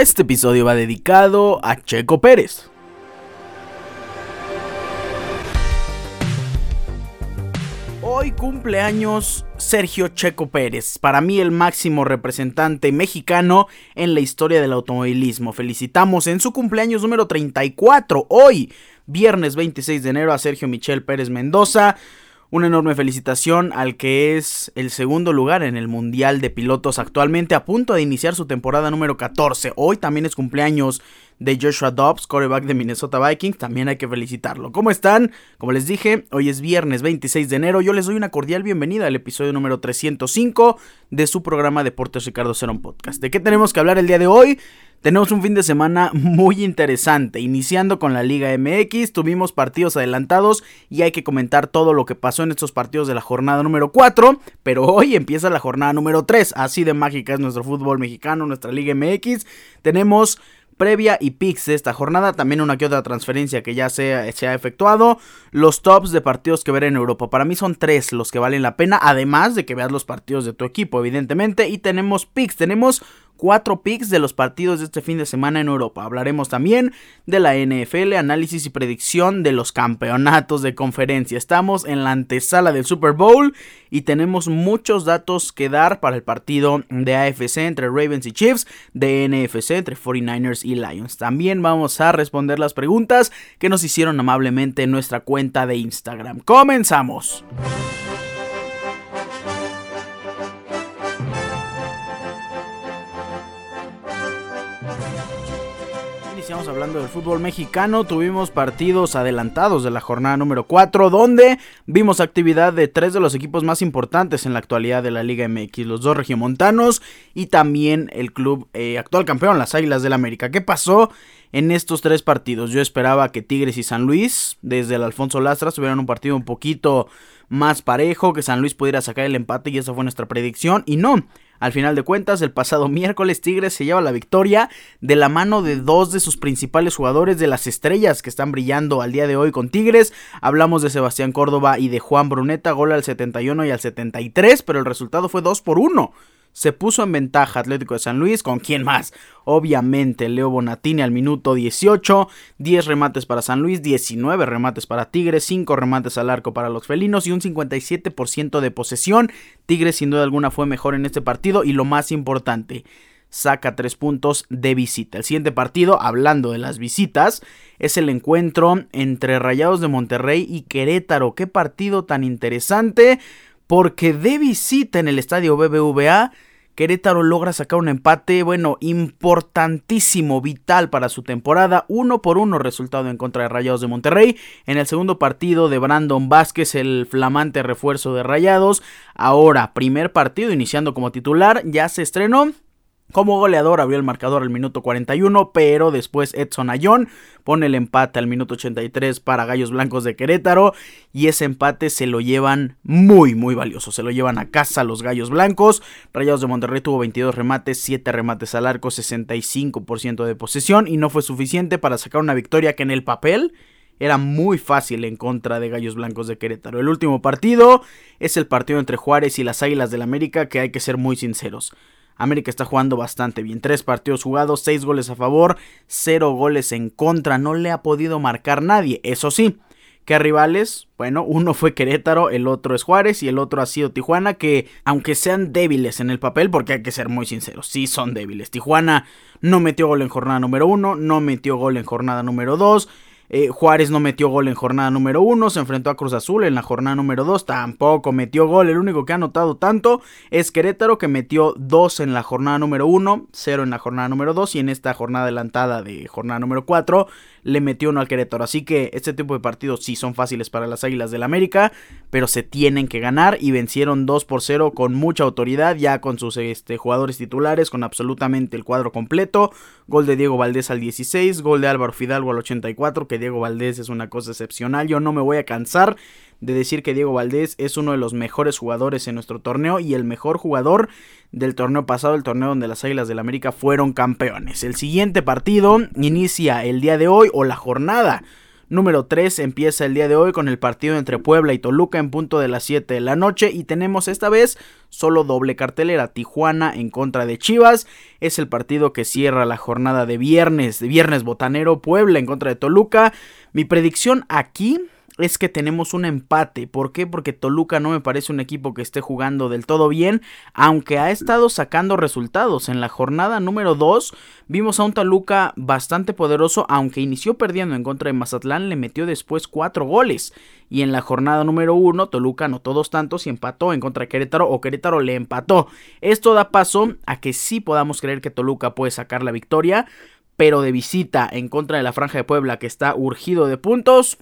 Este episodio va dedicado a Checo Pérez. Hoy cumpleaños Sergio Checo Pérez, para mí el máximo representante mexicano en la historia del automovilismo. Felicitamos en su cumpleaños número 34, hoy, viernes 26 de enero, a Sergio Michel Pérez Mendoza. Una enorme felicitación al que es el segundo lugar en el Mundial de Pilotos actualmente a punto de iniciar su temporada número 14. Hoy también es cumpleaños de Joshua Dobbs, quarterback de Minnesota Vikings, también hay que felicitarlo. ¿Cómo están? Como les dije, hoy es viernes 26 de enero, yo les doy una cordial bienvenida al episodio número 305 de su programa Deportes Ricardo Cerón Podcast. ¿De qué tenemos que hablar el día de hoy? Tenemos un fin de semana muy interesante, iniciando con la Liga MX, tuvimos partidos adelantados y hay que comentar todo lo que pasó en estos partidos de la jornada número 4, pero hoy empieza la jornada número 3, así de mágica es nuestro fútbol mexicano, nuestra Liga MX. Tenemos previa y picks de esta jornada, también una que otra transferencia que ya se, se, ha efectuado, los tops de partidos que ver en Europa. Para mí son tres los que valen la pena, además de que veas los partidos de tu equipo, evidentemente, y tenemos picks, tenemos cuatro picks de los partidos de este fin de semana en Europa. Hablaremos también de la NFL, análisis y predicción de los campeonatos de conferencia. Estamos en la antesala del Super Bowl y tenemos muchos datos que dar para el partido de AFC entre Ravens y Chiefs, de NFC entre 49ers y Lions. También vamos a responder las preguntas que nos hicieron amablemente en nuestra cuenta de Instagram. Comenzamos. Iniciamos hablando del fútbol mexicano, tuvimos partidos adelantados de la jornada número 4, donde vimos actividad de tres de los equipos más importantes en la actualidad de la Liga MX, los dos regiomontanos y también el club eh, actual campeón, las Águilas del América. ¿Qué pasó? En estos tres partidos yo esperaba que Tigres y San Luis, desde el Alfonso Lastra, tuvieran un partido un poquito más parejo, que San Luis pudiera sacar el empate y esa fue nuestra predicción. Y no, al final de cuentas, el pasado miércoles Tigres se lleva la victoria de la mano de dos de sus principales jugadores de las estrellas que están brillando al día de hoy con Tigres. Hablamos de Sebastián Córdoba y de Juan Bruneta, gol al 71 y al 73, pero el resultado fue 2 por 1 se puso en ventaja Atlético de San Luis. ¿Con quién más? Obviamente Leo Bonatini al minuto 18. 10 remates para San Luis, 19 remates para Tigres, 5 remates al arco para los felinos y un 57% de posesión. Tigres sin duda alguna fue mejor en este partido y lo más importante, saca 3 puntos de visita. El siguiente partido, hablando de las visitas, es el encuentro entre Rayados de Monterrey y Querétaro. Qué partido tan interesante porque de visita en el estadio BBVA, Querétaro logra sacar un empate, bueno, importantísimo, vital para su temporada, uno por uno resultado en contra de Rayados de Monterrey. En el segundo partido de Brandon Vázquez, el flamante refuerzo de Rayados. Ahora, primer partido iniciando como titular, ya se estrenó como goleador abrió el marcador al minuto 41, pero después Edson Ayón pone el empate al minuto 83 para Gallos Blancos de Querétaro y ese empate se lo llevan muy muy valioso, se lo llevan a casa los Gallos Blancos. Rayados de Monterrey tuvo 22 remates, 7 remates al arco, 65% de posesión y no fue suficiente para sacar una victoria que en el papel era muy fácil en contra de Gallos Blancos de Querétaro. El último partido es el partido entre Juárez y las Águilas del América que hay que ser muy sinceros. América está jugando bastante bien. Tres partidos jugados, seis goles a favor, cero goles en contra. No le ha podido marcar nadie. Eso sí, ¿Qué rivales? Bueno, uno fue Querétaro, el otro es Juárez y el otro ha sido Tijuana, que aunque sean débiles en el papel, porque hay que ser muy sinceros, sí son débiles. Tijuana no metió gol en jornada número uno, no metió gol en jornada número dos. Eh, Juárez no metió gol en jornada número 1, se enfrentó a Cruz Azul en la jornada número 2, tampoco metió gol. El único que ha anotado tanto es Querétaro, que metió 2 en la jornada número 1, 0 en la jornada número 2 y en esta jornada adelantada de jornada número 4 le metió uno al Querétaro. Así que este tipo de partidos sí son fáciles para las Águilas del América, pero se tienen que ganar y vencieron 2 por 0 con mucha autoridad, ya con sus este, jugadores titulares, con absolutamente el cuadro completo. Gol de Diego Valdés al 16, gol de Álvaro Fidalgo al 84, que Diego Valdés es una cosa excepcional. Yo no me voy a cansar de decir que Diego Valdés es uno de los mejores jugadores en nuestro torneo y el mejor jugador del torneo pasado, el torneo donde las Águilas del América fueron campeones. El siguiente partido inicia el día de hoy o la jornada número 3 empieza el día de hoy con el partido entre Puebla y Toluca en punto de las 7 de la noche y tenemos esta vez solo doble cartelera Tijuana en contra de Chivas. Es el partido que cierra la jornada de viernes, de viernes botanero Puebla en contra de Toluca. Mi predicción aquí es que tenemos un empate. ¿Por qué? Porque Toluca no me parece un equipo que esté jugando del todo bien, aunque ha estado sacando resultados. En la jornada número 2 vimos a un Toluca bastante poderoso, aunque inició perdiendo en contra de Mazatlán, le metió después 4 goles. Y en la jornada número 1 Toluca anotó dos tantos y empató en contra de Querétaro o Querétaro le empató. Esto da paso a que sí podamos creer que Toluca puede sacar la victoria. Pero de visita en contra de la Franja de Puebla que está urgido de puntos,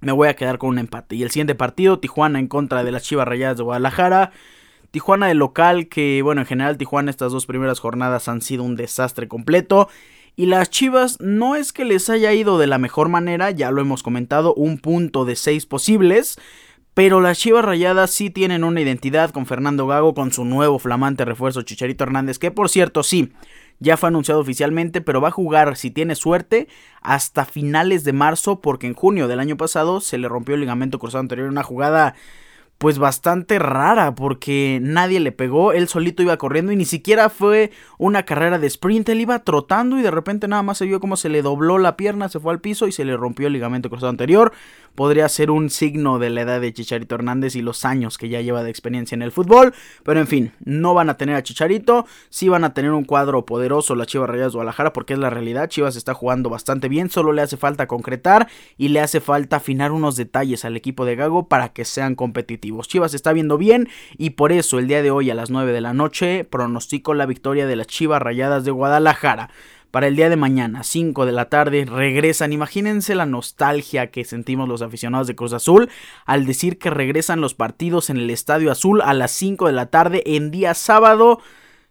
me voy a quedar con un empate. Y el siguiente partido, Tijuana en contra de las Chivas Rayadas de Guadalajara. Tijuana de local, que bueno, en general Tijuana estas dos primeras jornadas han sido un desastre completo. Y las Chivas no es que les haya ido de la mejor manera, ya lo hemos comentado, un punto de seis posibles. Pero las Chivas Rayadas sí tienen una identidad con Fernando Gago, con su nuevo flamante refuerzo Chicharito Hernández, que por cierto sí, ya fue anunciado oficialmente, pero va a jugar, si tiene suerte, hasta finales de marzo, porque en junio del año pasado se le rompió el ligamento cruzado anterior, una jugada pues bastante rara porque nadie le pegó, él solito iba corriendo y ni siquiera fue una carrera de sprint, él iba trotando y de repente nada más se vio como se le dobló la pierna, se fue al piso y se le rompió el ligamento cruzado anterior. Podría ser un signo de la edad de Chicharito Hernández y los años que ya lleva de experiencia en el fútbol, pero en fin, no van a tener a Chicharito, sí van a tener un cuadro poderoso la Chivas Rayas Guadalajara porque es la realidad, Chivas está jugando bastante bien, solo le hace falta concretar y le hace falta afinar unos detalles al equipo de Gago para que sean competitivos. Chivas está viendo bien y por eso el día de hoy a las 9 de la noche pronostico la victoria de las Chivas Rayadas de Guadalajara. Para el día de mañana, 5 de la tarde, regresan. Imagínense la nostalgia que sentimos los aficionados de Cruz Azul al decir que regresan los partidos en el Estadio Azul a las 5 de la tarde en día sábado.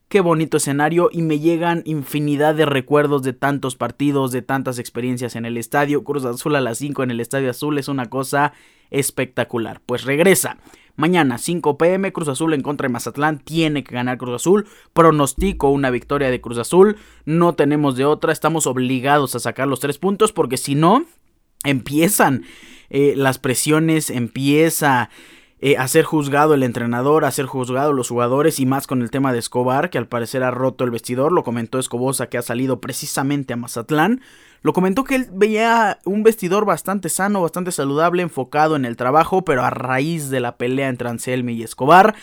Qué bonito escenario y me llegan infinidad de recuerdos de tantos partidos, de tantas experiencias en el estadio. Cruz Azul a las 5 en el Estadio Azul es una cosa espectacular. Pues regresa. Mañana 5 pm Cruz Azul en contra de Mazatlán. Tiene que ganar Cruz Azul. Pronostico una victoria de Cruz Azul. No tenemos de otra. Estamos obligados a sacar los tres puntos porque si no empiezan eh, las presiones. Empieza eh, a ser juzgado el entrenador, a ser juzgado los jugadores y más con el tema de Escobar, que al parecer ha roto el vestidor, lo comentó Escobosa que ha salido precisamente a Mazatlán, lo comentó que él veía un vestidor bastante sano, bastante saludable, enfocado en el trabajo, pero a raíz de la pelea entre Anselmi y Escobar,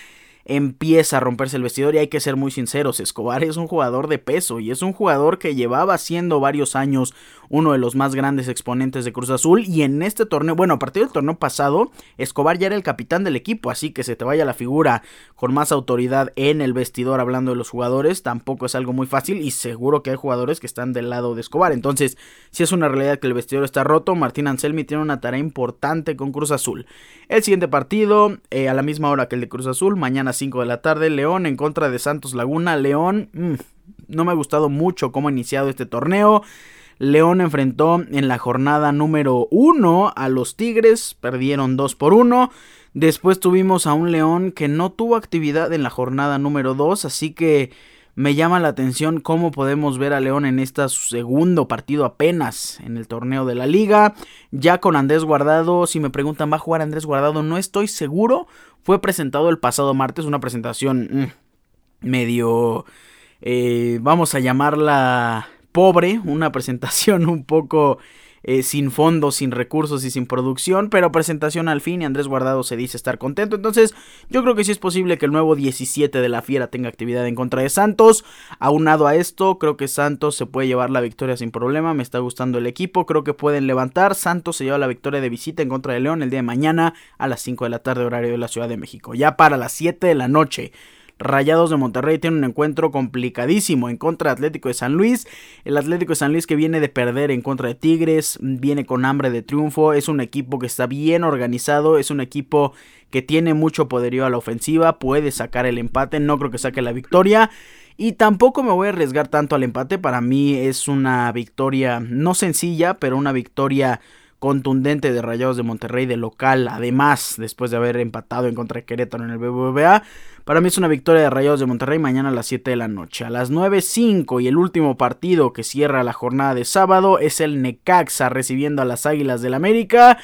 empieza a romperse el vestidor y hay que ser muy sinceros, Escobar es un jugador de peso y es un jugador que llevaba siendo varios años uno de los más grandes exponentes de Cruz Azul y en este torneo, bueno, a partir del torneo pasado, Escobar ya era el capitán del equipo, así que se te vaya la figura con más autoridad en el vestidor hablando de los jugadores, tampoco es algo muy fácil y seguro que hay jugadores que están del lado de Escobar, entonces si es una realidad que el vestidor está roto, Martín Anselmi tiene una tarea importante con Cruz Azul. El siguiente partido, eh, a la misma hora que el de Cruz Azul, mañana 5 de la tarde, León en contra de Santos Laguna, León, mm, no me ha gustado mucho cómo ha iniciado este torneo. León enfrentó en la jornada número 1 a los Tigres, perdieron 2 por 1. Después tuvimos a un León que no tuvo actividad en la jornada número 2, así que me llama la atención cómo podemos ver a León en este segundo partido apenas en el torneo de la liga. Ya con Andrés Guardado, si me preguntan, ¿va a jugar Andrés Guardado? No estoy seguro. Fue presentado el pasado martes, una presentación mm, medio... Eh, vamos a llamarla pobre, una presentación un poco eh, sin fondos, sin recursos y sin producción, pero presentación al fin y Andrés Guardado se dice estar contento. Entonces, yo creo que sí es posible que el nuevo 17 de la Fiera tenga actividad en contra de Santos. Aunado a esto, creo que Santos se puede llevar la victoria sin problema. Me está gustando el equipo, creo que pueden levantar. Santos se lleva la victoria de visita en contra de León el día de mañana a las 5 de la tarde, horario de la Ciudad de México. Ya para las 7 de la noche. Rayados de Monterrey tiene un encuentro complicadísimo en contra de Atlético de San Luis. El Atlético de San Luis que viene de perder en contra de Tigres, viene con hambre de triunfo, es un equipo que está bien organizado, es un equipo que tiene mucho poderío a la ofensiva, puede sacar el empate, no creo que saque la victoria. Y tampoco me voy a arriesgar tanto al empate, para mí es una victoria no sencilla, pero una victoria contundente de Rayados de Monterrey de local, además después de haber empatado en contra de Querétaro en el BBVA, Para mí es una victoria de Rayados de Monterrey mañana a las 7 de la noche. A las 9.05 y el último partido que cierra la jornada de sábado es el Necaxa recibiendo a las Águilas del América.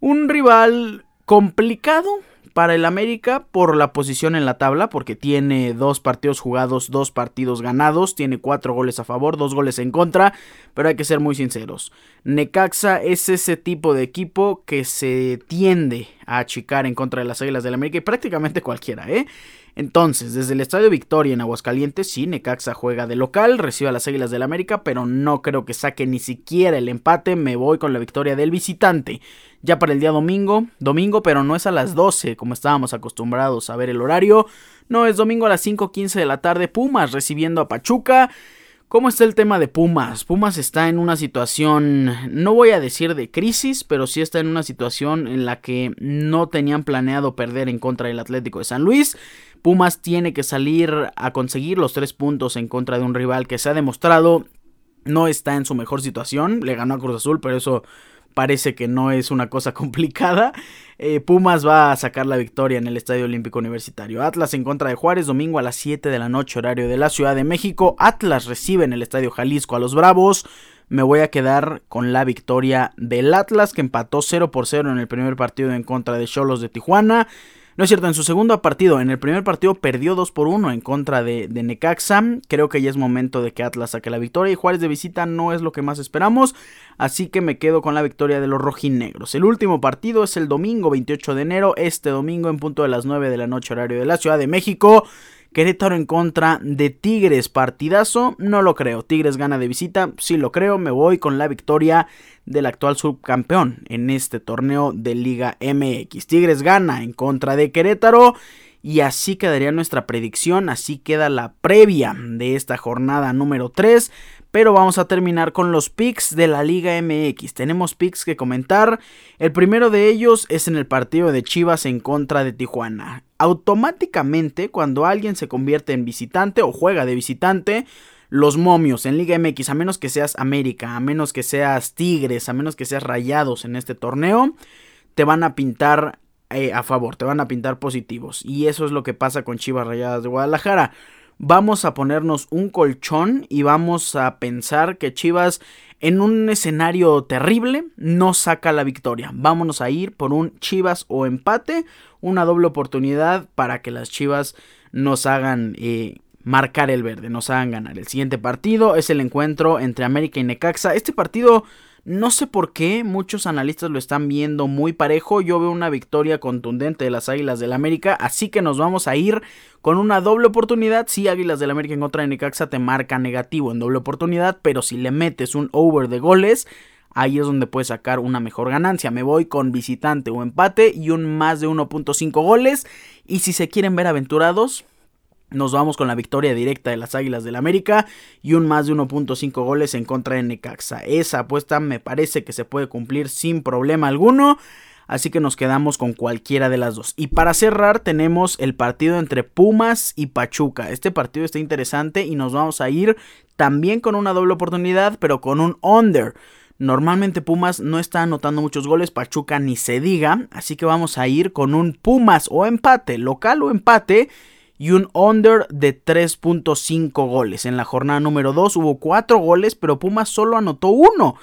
Un rival complicado para el América por la posición en la tabla, porque tiene dos partidos jugados, dos partidos ganados, tiene cuatro goles a favor, dos goles en contra, pero hay que ser muy sinceros. Necaxa es ese tipo de equipo que se tiende a achicar en contra de las Águilas del América y prácticamente cualquiera, ¿eh? Entonces, desde el Estadio Victoria en Aguascalientes, sí, Necaxa juega de local, recibe a las Águilas del América, pero no creo que saque ni siquiera el empate, me voy con la victoria del visitante. Ya para el día domingo, domingo, pero no es a las 12, como estábamos acostumbrados a ver el horario, no, es domingo a las 5.15 de la tarde, Pumas recibiendo a Pachuca. ¿Cómo está el tema de Pumas? Pumas está en una situación, no voy a decir de crisis, pero sí está en una situación en la que no tenían planeado perder en contra del Atlético de San Luis. Pumas tiene que salir a conseguir los tres puntos en contra de un rival que se ha demostrado no está en su mejor situación. Le ganó a Cruz Azul, pero eso parece que no es una cosa complicada. Eh, Pumas va a sacar la victoria en el Estadio Olímpico Universitario. Atlas en contra de Juárez, domingo a las 7 de la noche, horario de la Ciudad de México. Atlas recibe en el Estadio Jalisco a los Bravos. Me voy a quedar con la victoria del Atlas, que empató 0 por 0 en el primer partido en contra de Cholos de Tijuana. No es cierto, en su segundo partido, en el primer partido perdió 2 por 1 en contra de, Necaxa. Creo que ya es momento de que Atlas saque la victoria y Juárez de visita no es lo que más esperamos. Así que me quedo con la victoria de los rojinegros. El último partido es el domingo 28 de enero, este domingo en punto de las 9 de la noche horario de la Ciudad de México. Querétaro en contra de Tigres. Partidazo, no lo creo. Tigres gana de visita, sí lo creo. Me voy con la victoria del actual subcampeón en este torneo de Liga MX. Tigres gana en contra de Querétaro. Y así quedaría nuestra predicción, así queda la previa de esta jornada número 3. Pero vamos a terminar con los picks de la Liga MX. Tenemos picks que comentar. El primero de ellos es en el partido de Chivas en contra de Tijuana automáticamente cuando alguien se convierte en visitante o juega de visitante, los momios en Liga MX, a menos que seas América, a menos que seas Tigres, a menos que seas Rayados en este torneo, te van a pintar eh, a favor, te van a pintar positivos. Y eso es lo que pasa con Chivas Rayadas de Guadalajara. Vamos a ponernos un colchón y vamos a pensar que Chivas en un escenario terrible no saca la victoria. Vámonos a ir por un Chivas o empate, una doble oportunidad para que las Chivas nos hagan eh, marcar el verde, nos hagan ganar. El siguiente partido es el encuentro entre América y Necaxa. Este partido no sé por qué muchos analistas lo están viendo muy parejo. Yo veo una victoria contundente de las Águilas del América. Así que nos vamos a ir con una doble oportunidad. Si Águilas del América en contra de Necaxa te marca negativo en doble oportunidad. Pero si le metes un over de goles, ahí es donde puedes sacar una mejor ganancia. Me voy con visitante o empate y un más de 1.5 goles. Y si se quieren ver aventurados, nos vamos con la victoria directa de las Águilas del América y un más de 1.5 goles en contra de Necaxa. Esa apuesta me parece que se puede cumplir sin problema alguno. Así que nos quedamos con cualquiera de las dos. Y para cerrar tenemos el partido entre Pumas y Pachuca. Este partido está interesante y nos vamos a ir también con una doble oportunidad, pero con un under. Normalmente Pumas no está anotando muchos goles, Pachuca ni se diga, así que vamos a ir con un Pumas o empate, local o empate y un under de 3.5 goles. En la jornada número 2 hubo 4 goles, pero Pumas solo anotó uno.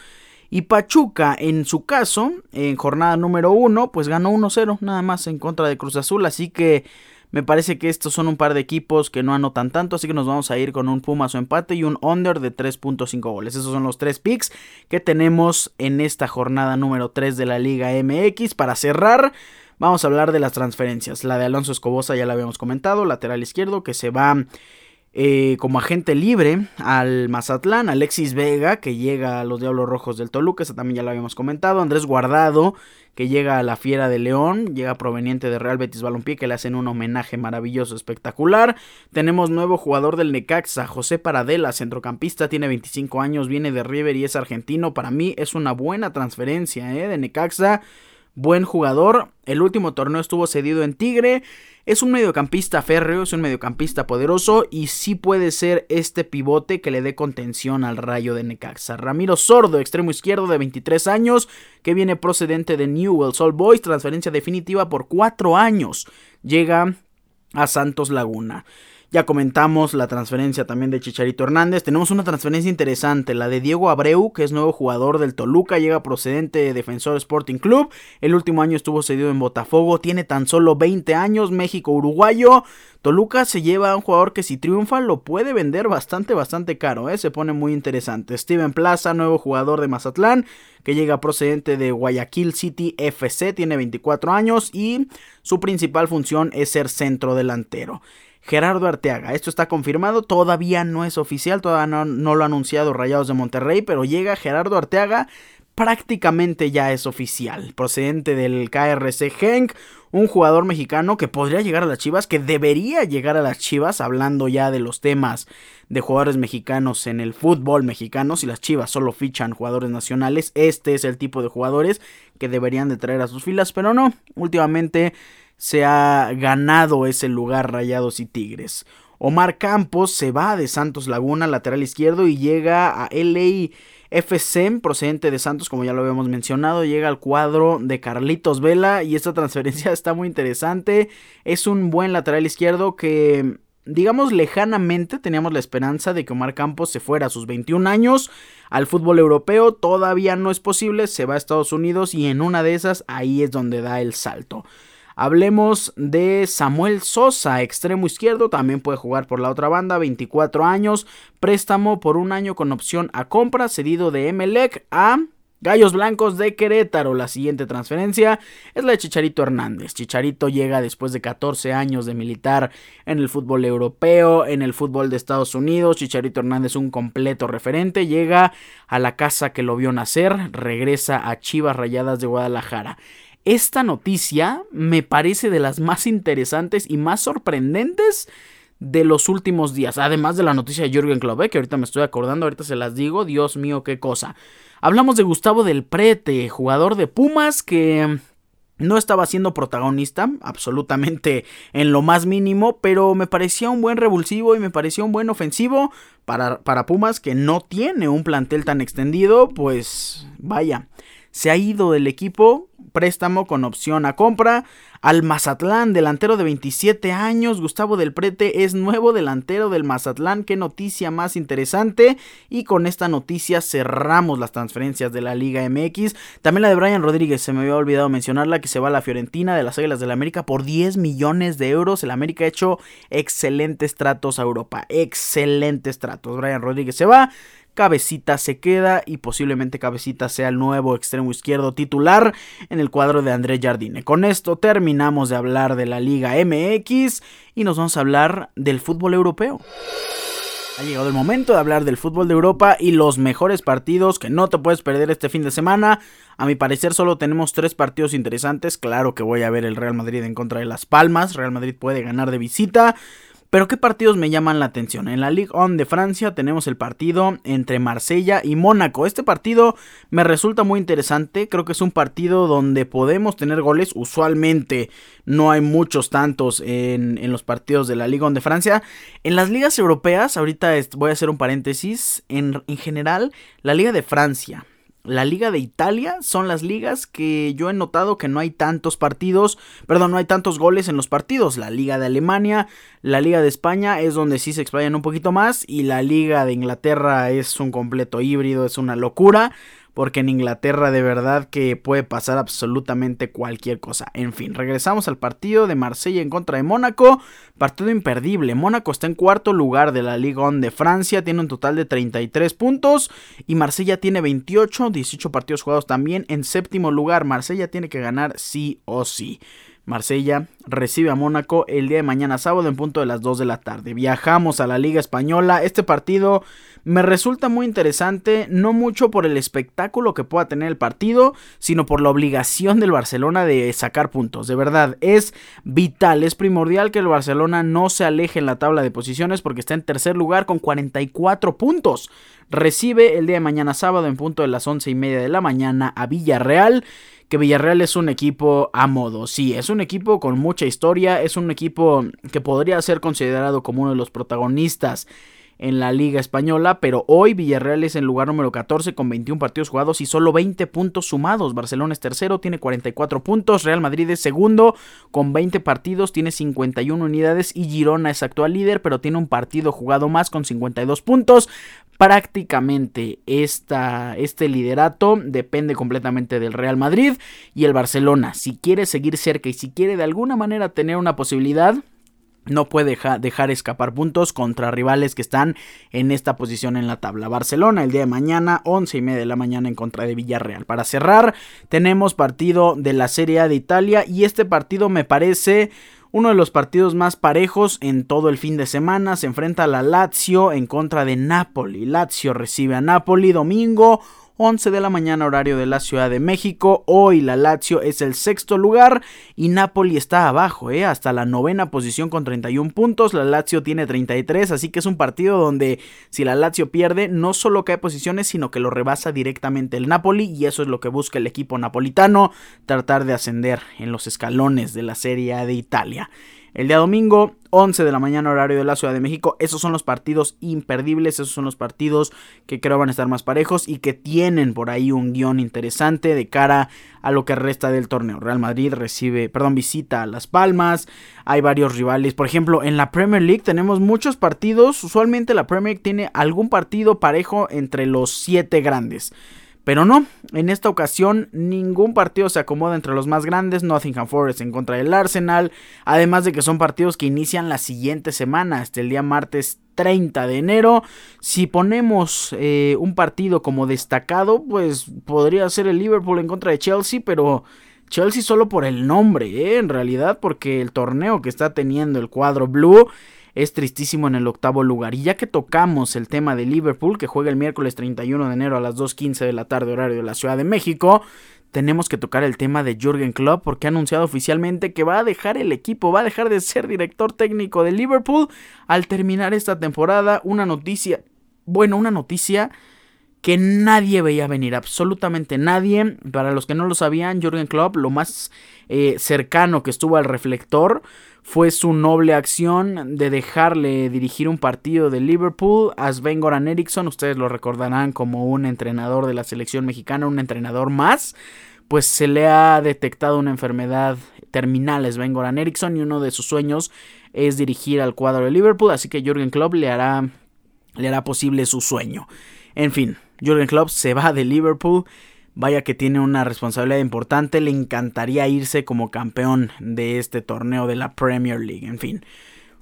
Y Pachuca, en su caso, en jornada número 1, pues ganó 1-0 nada más en contra de Cruz Azul. Así que me parece que estos son un par de equipos que no anotan tanto. Así que nos vamos a ir con un Pumas o empate y un under de 3.5 goles. Esos son los tres picks que tenemos en esta jornada número 3 de la Liga MX. Para cerrar, Vamos a hablar de las transferencias. La de Alonso Escobosa ya la habíamos comentado, lateral izquierdo, que se va eh, como agente libre al Mazatlán. Alexis Vega, que llega a los Diablos Rojos del Toluca, esa también ya la habíamos comentado. Andrés Guardado, que llega a la Fiera de León, llega proveniente de Real Betis Balompié, que le hacen un homenaje maravilloso, espectacular. Tenemos nuevo jugador del Necaxa, José Paradela, centrocampista, tiene 25 años, viene de River y es argentino. Para mí es una buena transferencia ¿eh? de Necaxa buen jugador. El último torneo estuvo cedido en Tigre. Es un mediocampista férreo, es un mediocampista poderoso y sí puede ser este pivote que le dé contención al rayo de Necaxa. Ramiro Sordo, extremo izquierdo de 23 años, que viene procedente de Newell's Old Boys, transferencia definitiva por 4 años. Llega a Santos Laguna. Ya comentamos la transferencia también de Chicharito Hernández. Tenemos una transferencia interesante, la de Diego Abreu, que es nuevo jugador del Toluca, llega procedente de Defensor Sporting Club. El último año estuvo cedido en Botafogo, tiene tan solo 20 años, México-Uruguayo. Toluca se lleva a un jugador que si triunfa lo puede vender bastante, bastante caro, ¿eh? se pone muy interesante. Steven Plaza, nuevo jugador de Mazatlán, que llega procedente de Guayaquil City FC, tiene 24 años y su principal función es ser centro delantero. Gerardo Arteaga. Esto está confirmado, todavía no es oficial, todavía no, lo ha anunciado Rayados de Monterrey, pero llega Gerardo Arteaga, prácticamente ya es oficial, procedente del KRC Genk, un jugador mexicano que podría llegar a las Chivas, que debería llegar a las Chivas, hablando ya de los temas de jugadores mexicanos en el fútbol mexicano, si las Chivas solo fichan jugadores nacionales, este es el tipo de jugadores que deberían de traer a sus filas, pero no, últimamente se ha ganado ese lugar Rayados y Tigres. Omar Campos se va de Santos Laguna, lateral izquierdo, y llega a LA FC, procedente de Santos, como ya lo habíamos mencionado, llega al cuadro de Carlitos Vela y esta transferencia está muy interesante. Es un buen lateral izquierdo que, digamos, lejanamente teníamos la esperanza de que Omar Campos se fuera a sus 21 años al fútbol europeo. Todavía no es posible, se va a Estados Unidos y en una de esas ahí es donde da el salto. Hablemos de Samuel Sosa, extremo izquierdo, también puede jugar por la otra banda, 24 años, préstamo por un año con opción a compra, cedido de Emelec a Gallos Blancos de Querétaro. La siguiente transferencia es la de Chicharito Hernández. Chicharito llega después de 14 años de militar en el fútbol europeo, en el fútbol de Estados Unidos. Chicharito Hernández, un completo referente, llega a la casa que lo vio nacer, regresa a Chivas Rayadas de Guadalajara. Esta noticia me parece de las más interesantes y más sorprendentes de los últimos días. Además de la noticia de Jürgen Klopp, que ahorita me estoy acordando, ahorita se las digo, Dios mío, qué cosa. Hablamos de Gustavo del Prete, jugador de Pumas que no estaba siendo protagonista, absolutamente en lo más mínimo, pero me parecía un buen revulsivo y me parecía un buen ofensivo para, para Pumas que no tiene un plantel tan extendido, pues vaya se ha ido del equipo, préstamo con opción a compra. Al Mazatlán, delantero de 27 años, Gustavo del Prete es nuevo delantero del Mazatlán. Qué noticia más interesante. Y con esta noticia cerramos las transferencias de la Liga MX. También la de Brian Rodríguez, se me había olvidado mencionarla, que se va a la Fiorentina de las Águilas del la América por 10 millones de euros. El América ha hecho excelentes tratos a Europa. Excelentes tratos. Brian Rodríguez se va. Cabecita se queda y posiblemente Cabecita sea el nuevo extremo izquierdo titular en el cuadro de André Jardine. Con esto terminamos de hablar de la Liga MX y nos vamos a hablar del fútbol europeo. Ha llegado el momento de hablar del fútbol de Europa y los mejores partidos que no te puedes perder este fin de semana. A mi parecer solo tenemos tres partidos interesantes. Claro que voy a ver el Real Madrid en contra de Las Palmas. Real Madrid puede ganar de visita. Pero ¿qué partidos me llaman la atención? En la Ligue 1 de Francia tenemos el partido entre Marsella y Mónaco. Este partido me resulta muy interesante. Creo que es un partido donde podemos tener goles. Usualmente no hay muchos tantos en, los partidos de la Ligue 1 de Francia. En las ligas europeas, ahorita voy a hacer un paréntesis. En, en general, la Liga de Francia la Liga de Italia son las ligas que yo he notado que no hay tantos partidos, perdón, no hay tantos goles en los partidos. La Liga de Alemania, la Liga de España es donde sí se explayan un poquito más y la Liga de Inglaterra es un completo híbrido, es una locura porque en Inglaterra de verdad que puede pasar absolutamente cualquier cosa. En fin, regresamos al partido de Marsella en contra de Mónaco, partido imperdible. Mónaco está en cuarto lugar de la Liga 1 de Francia, tiene un total de 33 puntos y Marsella tiene 28, 18 partidos jugados también en séptimo lugar. Marsella tiene que ganar sí o sí. Marsella recibe a Mónaco el día de mañana sábado en punto de las 2 de la tarde. Viajamos a la Liga Española. Este partido me resulta muy interesante, no mucho por el espectáculo que pueda tener el partido, sino por la obligación del Barcelona de sacar puntos. De verdad, es vital, es primordial que el Barcelona no se aleje en la tabla de posiciones porque está en tercer lugar con 44 puntos. Recibe el día de mañana sábado en punto de las 11 y media de la mañana a Villarreal que Villarreal es un equipo a modo. Sí, es un equipo con mucha historia, es un equipo que podría ser considerado como uno de los protagonistas en la Liga Española, pero hoy Villarreal es el lugar número 14 con 21 partidos jugados y solo 20 puntos sumados. Barcelona es tercero, tiene 44 puntos, Real Madrid es segundo con 20 partidos, tiene 51 unidades y Girona es actual líder, pero tiene un partido jugado más con 52 puntos. Prácticamente esta, este liderato depende completamente del Real Madrid y el Barcelona. Si quiere seguir cerca y si quiere de alguna manera tener una posibilidad, no puede dejar escapar puntos contra rivales que están en esta posición en la tabla. Barcelona el día de mañana, 11 y media de la mañana en contra de Villarreal. Para cerrar, tenemos partido de la Serie A de Italia y este partido me parece uno de los partidos más parejos en todo el fin de semana. Se enfrenta a la Lazio en contra de Napoli. Lazio recibe a Napoli domingo 11 de la mañana horario de la Ciudad de México. Hoy la Lazio es el sexto lugar y Napoli está abajo, ¿eh? hasta la novena posición con 31 puntos. La Lazio tiene 33, así que es un partido donde si la Lazio pierde no solo cae posiciones, sino que lo rebasa directamente el Napoli y eso es lo que busca el equipo napolitano, tratar de ascender en los escalones de la Serie A de Italia. El día domingo, 11 de la mañana horario de la Ciudad de México. Esos son los partidos imperdibles, esos son los partidos que creo van a estar más parejos y que tienen por ahí un guion interesante de cara a lo que resta del torneo. Real Madrid recibe, perdón, visita a Las Palmas. Hay varios rivales. Por ejemplo, en la Premier League tenemos muchos partidos. Usualmente la Premier League tiene algún partido parejo entre los siete grandes. Pero no, en esta ocasión ningún partido se acomoda entre los más grandes, Nottingham Forest en contra del Arsenal, además de que son partidos que inician la siguiente semana, hasta el día martes 30 de enero. Si ponemos eh, un partido como destacado, pues podría ser el Liverpool en contra de Chelsea, pero Chelsea solo por el nombre, ¿eh? en realidad, porque el torneo que está teniendo el cuadro blue es tristísimo en el octavo lugar. Y ya que tocamos el tema de Liverpool, que juega el miércoles 31 de enero a las 2.15 de la tarde horario de la Ciudad de México, tenemos que tocar el tema de Jürgen Klopp porque ha anunciado oficialmente que va a dejar el equipo, va a dejar de ser director técnico de Liverpool al terminar esta temporada. Una noticia, bueno, una noticia que nadie veía venir, absolutamente nadie. Para los que no lo sabían, Jürgen Klopp, lo más eh, cercano que estuvo al reflector fue su noble acción de dejarle dirigir un partido de Liverpool a Sven Goran Eriksson. Ustedes lo recordarán como un entrenador de la selección mexicana, un entrenador más. Pues se le ha detectado una enfermedad terminal a Sven Goran Eriksson y uno de sus sueños es dirigir al cuadro de Liverpool. Así que Jürgen Klopp le hará, le hará posible su sueño. En fin, Jürgen Klopp se va de Liverpool Vaya que tiene una responsabilidad importante, le encantaría irse como campeón de este torneo de la Premier League, en fin.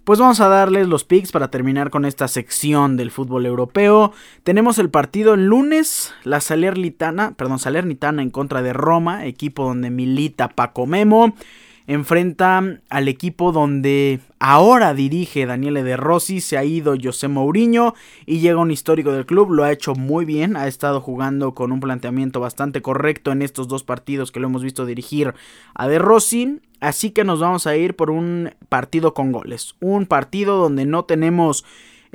Pues vamos a darles los picks para terminar con esta sección del fútbol europeo. Tenemos el partido el lunes, la Salernitana, perdón, Salernitana en contra de Roma, equipo donde milita Paco Memo enfrenta al equipo donde ahora dirige Daniele De Rossi, se ha ido José Mourinho y llega un histórico del club, lo ha hecho muy bien, ha estado jugando con un planteamiento bastante correcto en estos dos partidos que lo hemos visto dirigir a De Rossi, así que nos vamos a ir por un partido con goles, un partido donde no tenemos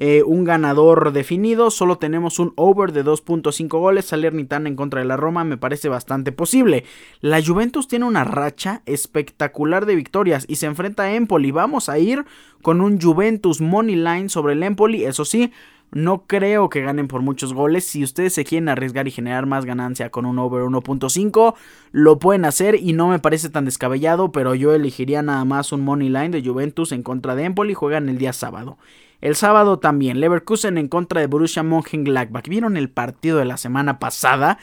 eh, un ganador definido. Solo tenemos un over de 2.5 goles. Salernitana en contra de la Roma me parece bastante posible. La Juventus tiene una racha espectacular de victorias y se enfrenta a Empoli. Vamos a ir con un Juventus Money Line sobre el Empoli. Eso sí, no creo que ganen por muchos goles. Si ustedes se quieren arriesgar y generar más ganancia con un over 1.5, lo pueden hacer y no me parece tan descabellado, pero yo elegiría nada más un money line de Juventus en contra de Empoli. Juegan el día sábado. El sábado también, Leverkusen en contra de Borussia Mönchengladbach. ¿Vieron el partido de la semana pasada?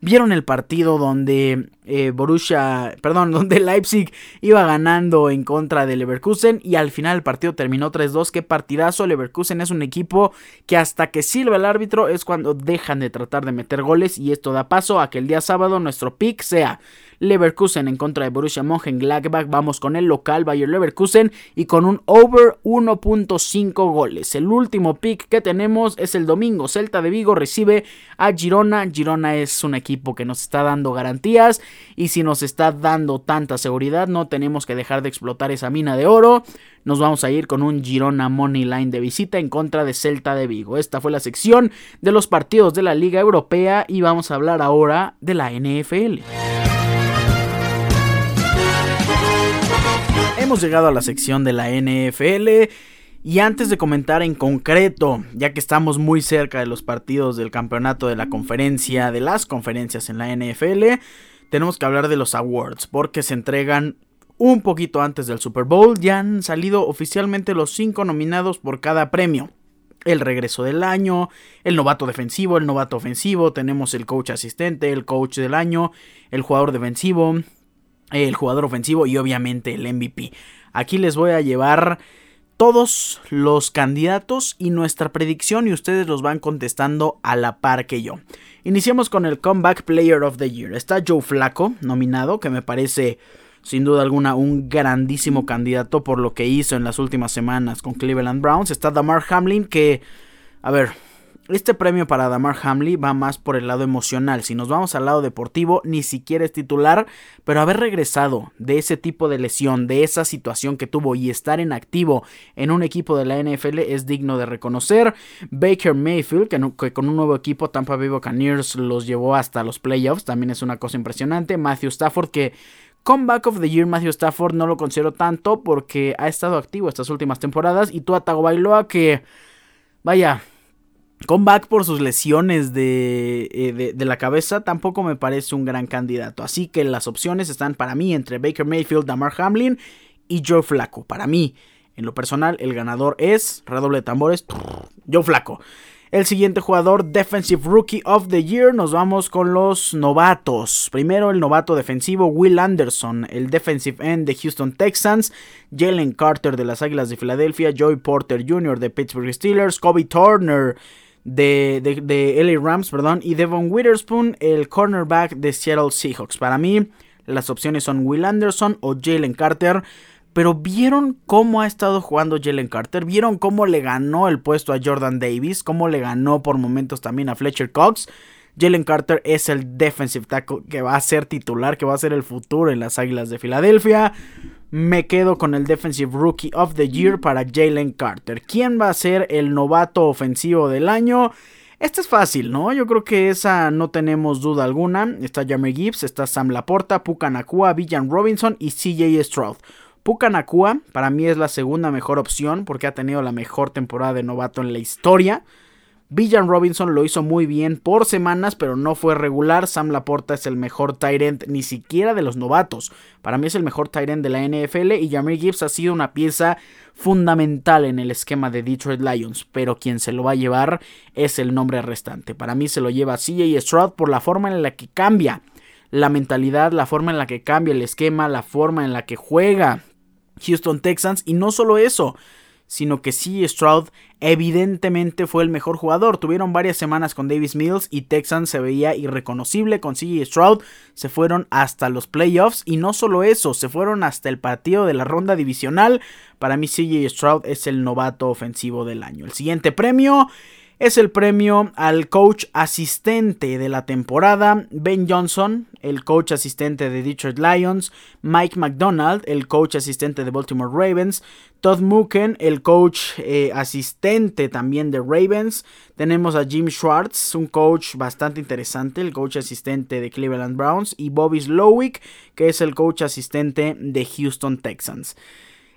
¿Vieron el partido donde eh, Borussia, perdón, donde Leipzig iba ganando en contra de Leverkusen y al final el partido terminó 3-2? Qué partidazo. Leverkusen es un equipo que hasta que sirve el árbitro es cuando dejan de tratar de meter goles y esto da paso a que el día sábado nuestro pick sea Leverkusen en contra de Borussia Mönchengladbach. Vamos con el local Bayer Leverkusen y con un over 1.5 goles. El último pick que tenemos es el domingo. Celta de Vigo recibe a Girona. Girona es un equipo que nos está dando garantías y si nos está dando tanta seguridad no tenemos que dejar de explotar esa mina de oro. Nos vamos a ir con un Girona Money Line de visita en contra de Celta de Vigo. Esta fue la sección de los partidos de la Liga Europea y vamos a hablar ahora de la NFL. Hemos llegado a la sección de la NFL Y antes de comentar en concreto, ya que estamos muy cerca de los partidos del campeonato de la conferencia, de las conferencias en la NFL, tenemos que hablar de los awards, porque se entregan un poquito antes del Super Bowl. Ya han salido oficialmente los cinco nominados por cada premio. El regreso del año, el novato defensivo, el novato ofensivo, tenemos el coach asistente, el coach del año, el jugador defensivo, el jugador ofensivo y obviamente el MVP. Aquí les voy a llevar todos los candidatos y nuestra predicción y ustedes los van contestando a la par que yo. Iniciamos con el Comeback Player of the Year. Está Joe Flaco nominado, que me parece sin duda alguna un grandísimo candidato por lo que hizo en las últimas semanas con Cleveland Browns. Está Damar Hamlin que, a ver, este premio para Damar Hamlin va más por el lado emocional. Si nos vamos al lado deportivo, ni siquiera es titular, pero haber regresado de ese tipo de lesión, de esa situación que tuvo y estar en activo en un equipo de la NFL es digno de reconocer. Baker Mayfield, que, con un nuevo equipo, Tampa Bay Buccaneers, los llevó hasta los playoffs, también es una cosa impresionante. Matthew Stafford, que Comeback of the Year, Matthew Stafford, no lo considero tanto porque ha estado activo estas últimas temporadas. Y tú, Bailoa, que, vaya, Comeback por sus lesiones eh, de, de, la cabeza tampoco me parece un gran candidato. Así que las opciones están para mí entre Baker Mayfield, Damar Hamlin y Joe Flaco. Para mí, en lo personal, el ganador es, redoble de tambores, Joe Flaco. El siguiente jugador, Defensive Rookie of the Year, nos vamos con los novatos. Primero el novato defensivo Will Anderson, el defensive end de Houston Texans, Jalen Carter de las Águilas de Filadelfia, Joey Porter Jr. de Pittsburgh Steelers, Kobe Turner de, de, LA Rams, perdón, y Devon Witherspoon, el cornerback de Seattle Seahawks. Para mí, las opciones son Will Anderson o Jalen Carter. Pero vieron cómo ha estado jugando Jalen Carter, vieron cómo le ganó el puesto a Jordan Davis, cómo le ganó por momentos también a Fletcher Cox. Jalen Carter es el defensive tackle que va a ser titular, que va a ser el futuro en las Águilas de Filadelfia. Me quedo con el Defensive Rookie of the Year para Jalen Carter. ¿Quién va a ser el novato ofensivo del año? Este es fácil, ¿no? Yo creo que esa no tenemos duda alguna. Está Jamie Gibbs, está Sam Laporta, Puka Nakua, Villan Robinson y CJ Stroud. Puka Nakua para mí es la segunda mejor opción porque ha tenido la mejor temporada de novato en la historia. Villan Robinson lo hizo muy bien por semanas, pero no fue regular. Sam Laporta es el mejor tight ni siquiera de los novatos. Para mí es el mejor tight de la NFL y Jamir Gibbs ha sido una pieza fundamental en el esquema de Detroit Lions, pero quien se lo va a llevar es el nombre restante. Para mí se lo lleva CJ Stroud por la forma en la que cambia la mentalidad, la forma en la que cambia el esquema, la forma en la que juega Houston Texans y no solo eso, sino que sí, Stroud evidentemente fue el mejor jugador. Tuvieron varias semanas con Davis Mills y Texans se veía irreconocible con CJ Stroud. Se fueron hasta los playoffs y no solo eso, se fueron hasta el partido de la ronda divisional. Para mí CJ Stroud es el novato ofensivo del año. El siguiente premio es el premio al coach asistente de la temporada, Ben Johnson, el coach asistente de Detroit Lions, Mike McDonald, el coach asistente de Baltimore Ravens, Todd Muken, el coach eh, asistente también de Ravens, tenemos a Jim Schwartz, un coach bastante interesante, el coach asistente de Cleveland Browns, y Bobby Slowick, que es el coach asistente de Houston Texans.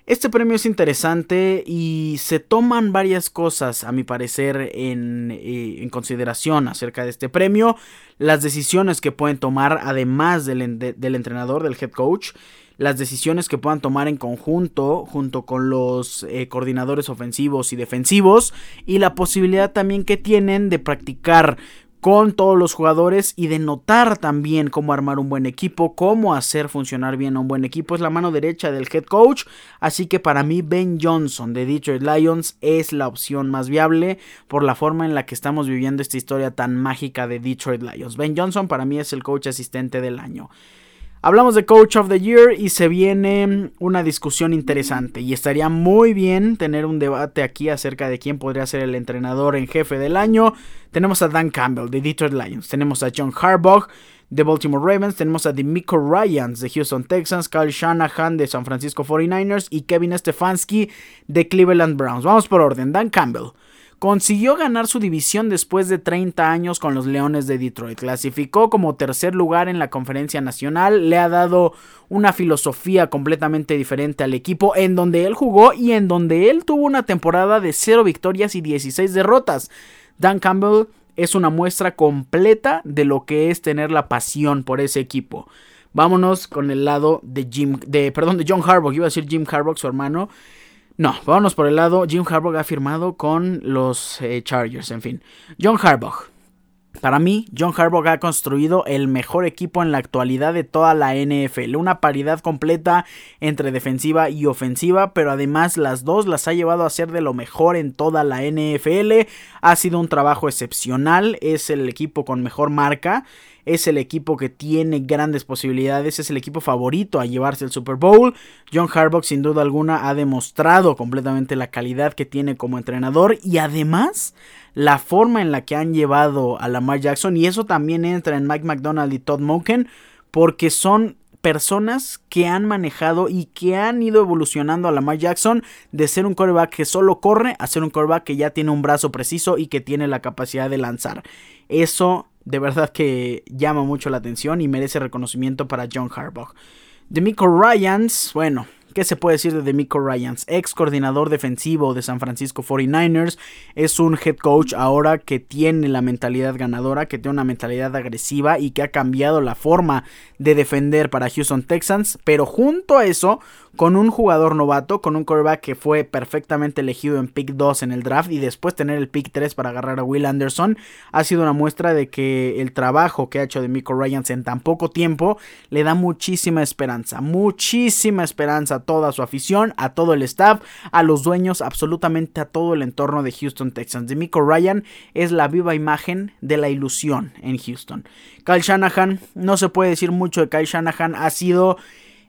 Este premio es interesante y se toman varias cosas, a mi parecer, en, eh, consideración acerca de este premio. Las decisiones que pueden tomar, además del, entrenador, del head coach. Las decisiones que puedan tomar en conjunto, junto con los eh, coordinadores ofensivos y defensivos. Y la posibilidad también que tienen de practicar con todos los jugadores y de notar también cómo armar un buen equipo, cómo hacer funcionar bien a un buen equipo. Es la mano derecha del head coach, así que para mí Ben Johnson de Detroit Lions es la opción más viable por la forma en la que estamos viviendo esta historia tan mágica de Detroit Lions. Ben Johnson para mí es el coach asistente del año. Hablamos de Coach of the Year y se viene una discusión interesante y estaría muy bien tener un debate aquí acerca de quién podría ser el entrenador en jefe del año. Tenemos a Dan Campbell de Detroit Lions, tenemos a John Harbaugh de Baltimore Ravens, tenemos a Demico Ryans de Houston Texans, Kyle Shanahan de San Francisco 49ers y Kevin Stefanski de Cleveland Browns. Vamos por orden, Dan Campbell. Consiguió ganar su división después de 30 años con los Leones de Detroit. Clasificó como tercer lugar en la conferencia nacional, le ha dado una filosofía completamente diferente al equipo en donde él jugó y en donde él tuvo una temporada de 0 victorias y 16 derrotas. Dan Campbell es una muestra completa de lo que es tener la pasión por ese equipo. Vámonos con el lado de Jim, de, perdón, de John Harbaugh, iba a decir Jim Harbaugh, su hermano. No, vámonos por el lado. Jim Harbaugh ha firmado con los eh, Chargers, en fin. John Harbaugh. Para mí, John Harbaugh ha construido el mejor equipo en la actualidad de toda la NFL. Una paridad completa entre defensiva y ofensiva, pero además las dos las ha llevado a ser de lo mejor en toda la NFL. Ha sido un trabajo excepcional. Es el equipo con mejor marca es el equipo que tiene grandes posibilidades, es el equipo favorito a llevarse el Super Bowl. John Harbaugh sin duda alguna ha demostrado completamente la calidad que tiene como entrenador y además la forma en la que han llevado a Lamar Jackson y eso también entra en Mike McDonald y Todd Monken porque son personas que han manejado y que han ido evolucionando a Lamar Jackson de ser un quarterback que solo corre a ser un quarterback que ya tiene un brazo preciso y que tiene la capacidad de lanzar. Eso de verdad que llama mucho la atención y merece reconocimiento para John Harbaugh. Demico Ryans, bueno, ¿Qué se puede decir de Demico Ryans? Ex coordinador defensivo de San Francisco 49ers. Es un head coach ahora que tiene la mentalidad ganadora, que tiene una mentalidad agresiva y que ha cambiado la forma de defender para Houston Texans. Pero junto a eso, con un jugador novato, con un quarterback que fue perfectamente elegido en pick 2 en el draft y después tener el pick 3 para agarrar a Will Anderson, ha sido una muestra de que el trabajo que ha hecho Demico Ryans en tan poco tiempo le da muchísima esperanza, muchísima esperanza toda su afición, a todo el staff, a los dueños, absolutamente a todo el entorno de Houston Texans. Miko Ryan es la viva imagen de la ilusión en Houston. Kyle Shanahan, no se puede decir mucho de Kyle Shanahan, ha sido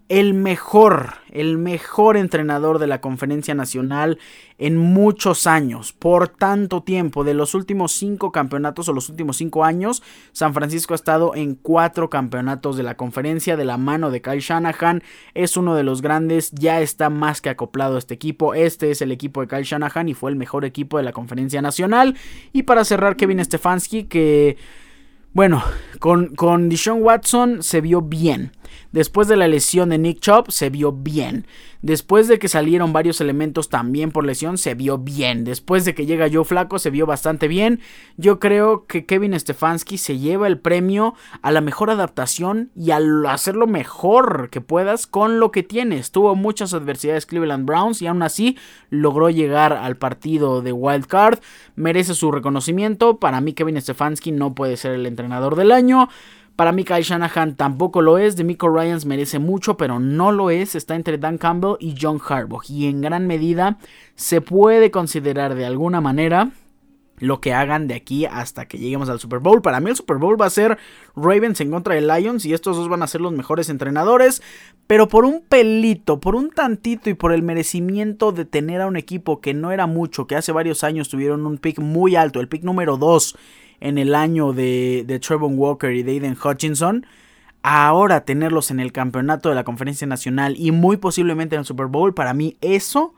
el mejor, el mejor entrenador de la conferencia nacional en muchos años, por tanto tiempo, de los últimos cinco campeonatos o los últimos cinco años, San Francisco ha estado en cuatro campeonatos de la conferencia de la mano de Kyle Shanahan, es uno de los grandes, ya está más que acoplado este equipo, este es el equipo de Kyle Shanahan y fue el mejor equipo de la conferencia nacional, y para cerrar Kevin Stefanski que... Bueno, con, con Watson se vio bien. Después de la lesión de Nick Chop se vio bien. Después de que salieron varios elementos también por lesión se vio bien. Después de que llega Joe Flaco se vio bastante bien. Yo creo que Kevin Stefanski se lleva el premio a la mejor adaptación y a hacer lo mejor que puedas con lo que tienes. Tuvo muchas adversidades Cleveland Browns y aún así logró llegar al partido de Wild Card. Merece su reconocimiento. Para mí Kevin Stefanski no puede ser el entrenador del año. Para mí Kyle Shanahan tampoco lo es. Demico Ryans merece mucho, pero no lo es. Está entre Dan Campbell y John Harbaugh. Y en gran medida se puede considerar de alguna manera lo que hagan de aquí hasta que lleguemos al Super Bowl. Para mí el Super Bowl va a ser Ravens en contra de Lions y estos dos van a ser los mejores entrenadores, pero por un pelito, por un tantito y por el merecimiento de tener a un equipo que no era mucho, que hace varios años tuvieron un pick muy alto, el pick número 2 en el año de, de Trevor Walker y de Aiden Hutchinson, ahora tenerlos en el campeonato de la conferencia nacional y muy posiblemente en el Super Bowl, para mí eso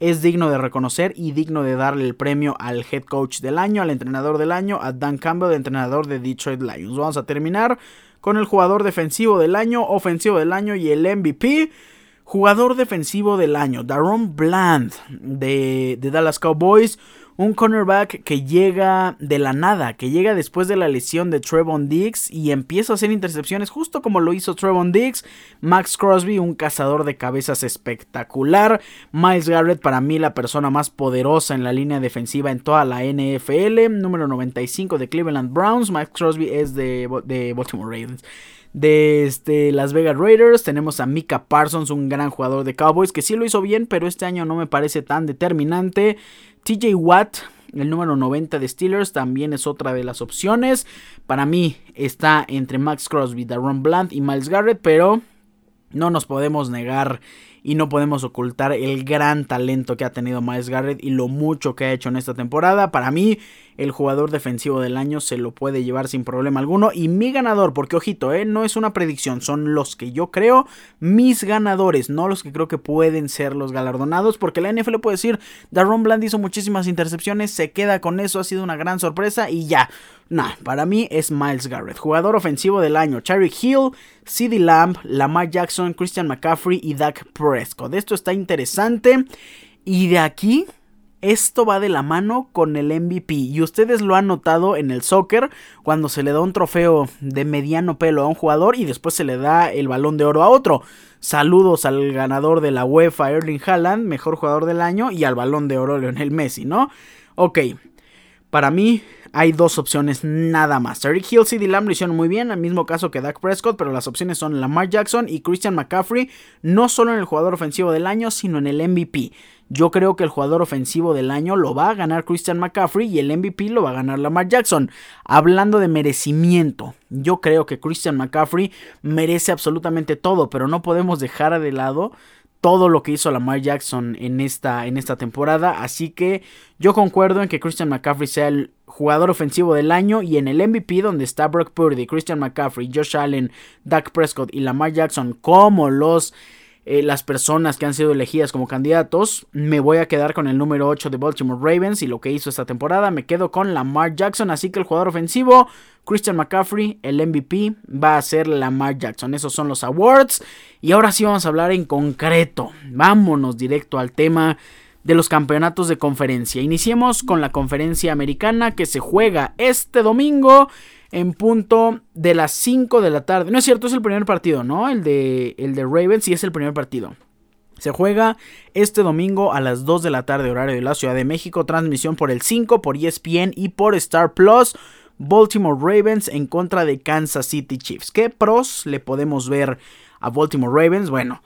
es digno de reconocer y digno de darle el premio al head coach del año, al entrenador del año, a Dan Campbell, entrenador de Detroit Lions. Vamos a terminar con el jugador defensivo del año, ofensivo del año y el MVP. Jugador defensivo del año, Daron Bland de, de Dallas Cowboys un cornerback que llega de la nada, que llega después de la lesión de Trevon Diggs y empieza a hacer intercepciones justo como lo hizo Trevon Diggs. Max Crosby, un cazador de cabezas espectacular. Miles Garrett, para mí la persona más poderosa en la línea defensiva en toda la NFL. Número 95 de Cleveland Browns. Max Crosby es de, Baltimore Ravens de este, Las Vegas Raiders. Tenemos a Mika Parsons, un gran jugador de Cowboys, que sí lo hizo bien, pero este año no me parece tan determinante. TJ Watt, el número 90 de Steelers, también es otra de las opciones. Para mí está entre Max Crosby, Darren Blunt y Miles Garrett, pero no nos podemos negar y no podemos ocultar el gran talento que ha tenido Miles Garrett y lo mucho que ha hecho en esta temporada. Para mí el jugador defensivo del año se lo puede llevar sin problema alguno. Y mi ganador, porque ojito, eh, no es una predicción, son los que yo creo, mis ganadores, no los que creo que pueden ser los galardonados, porque la NFL puede decir, Darron Bland hizo muchísimas intercepciones, se queda con eso, ha sido una gran sorpresa y ya. Nah, para mí es Miles Garrett, jugador ofensivo del año. Charlie Hill, CeeDee Lamb, Lamar Jackson, Christian McCaffrey y Dak Prescott. Esto está interesante. Y de aquí esto va de la mano con el MVP y ustedes lo han notado en el soccer cuando se le da un trofeo de mediano pelo a un jugador y después se le da el balón de oro a otro. Saludos al ganador de la UEFA Erling Haaland, mejor jugador del año, y al balón de oro Lionel Messi, ¿no? Ok, para mí hay dos opciones nada más. Tariq Hill, CD Lamb lo hicieron muy bien, al mismo caso que Dak Prescott, pero las opciones son Lamar Jackson y Christian McCaffrey, no solo en el jugador ofensivo del año, sino en el MVP. Yo creo que el jugador ofensivo del año lo va a ganar Christian McCaffrey y el MVP lo va a ganar Lamar Jackson. Hablando de merecimiento, yo creo que Christian McCaffrey merece absolutamente todo, pero no podemos dejar de lado todo lo que hizo Lamar Jackson en esta, en esta temporada. Así que yo concuerdo en que Christian McCaffrey sea el jugador ofensivo del año y en el MVP donde está Brock Purdy, Christian McCaffrey, Josh Allen, Dak Prescott y Lamar Jackson como los eh, las personas que han sido elegidas como candidatos, me voy a quedar con el número 8 de Baltimore Ravens y lo que hizo esta temporada. Me quedo con Lamar Jackson, así que el jugador ofensivo, Christian McCaffrey, el MVP, va a ser Lamar Jackson. Esos son los awards. Y ahora sí vamos a hablar en concreto. Vámonos directo al tema de los campeonatos de conferencia. Iniciemos con la conferencia americana que se juega este domingo en punto de las 5 de la tarde. No es cierto, es el primer partido, ¿no? El de, el de Ravens sí es el primer partido. Se juega este domingo a las 2 de la tarde, horario de la Ciudad de México. Transmisión por el 5, por ESPN y por Star Plus. Baltimore Ravens en contra de Kansas City Chiefs. ¿Qué pros le podemos ver a Baltimore Ravens? Bueno,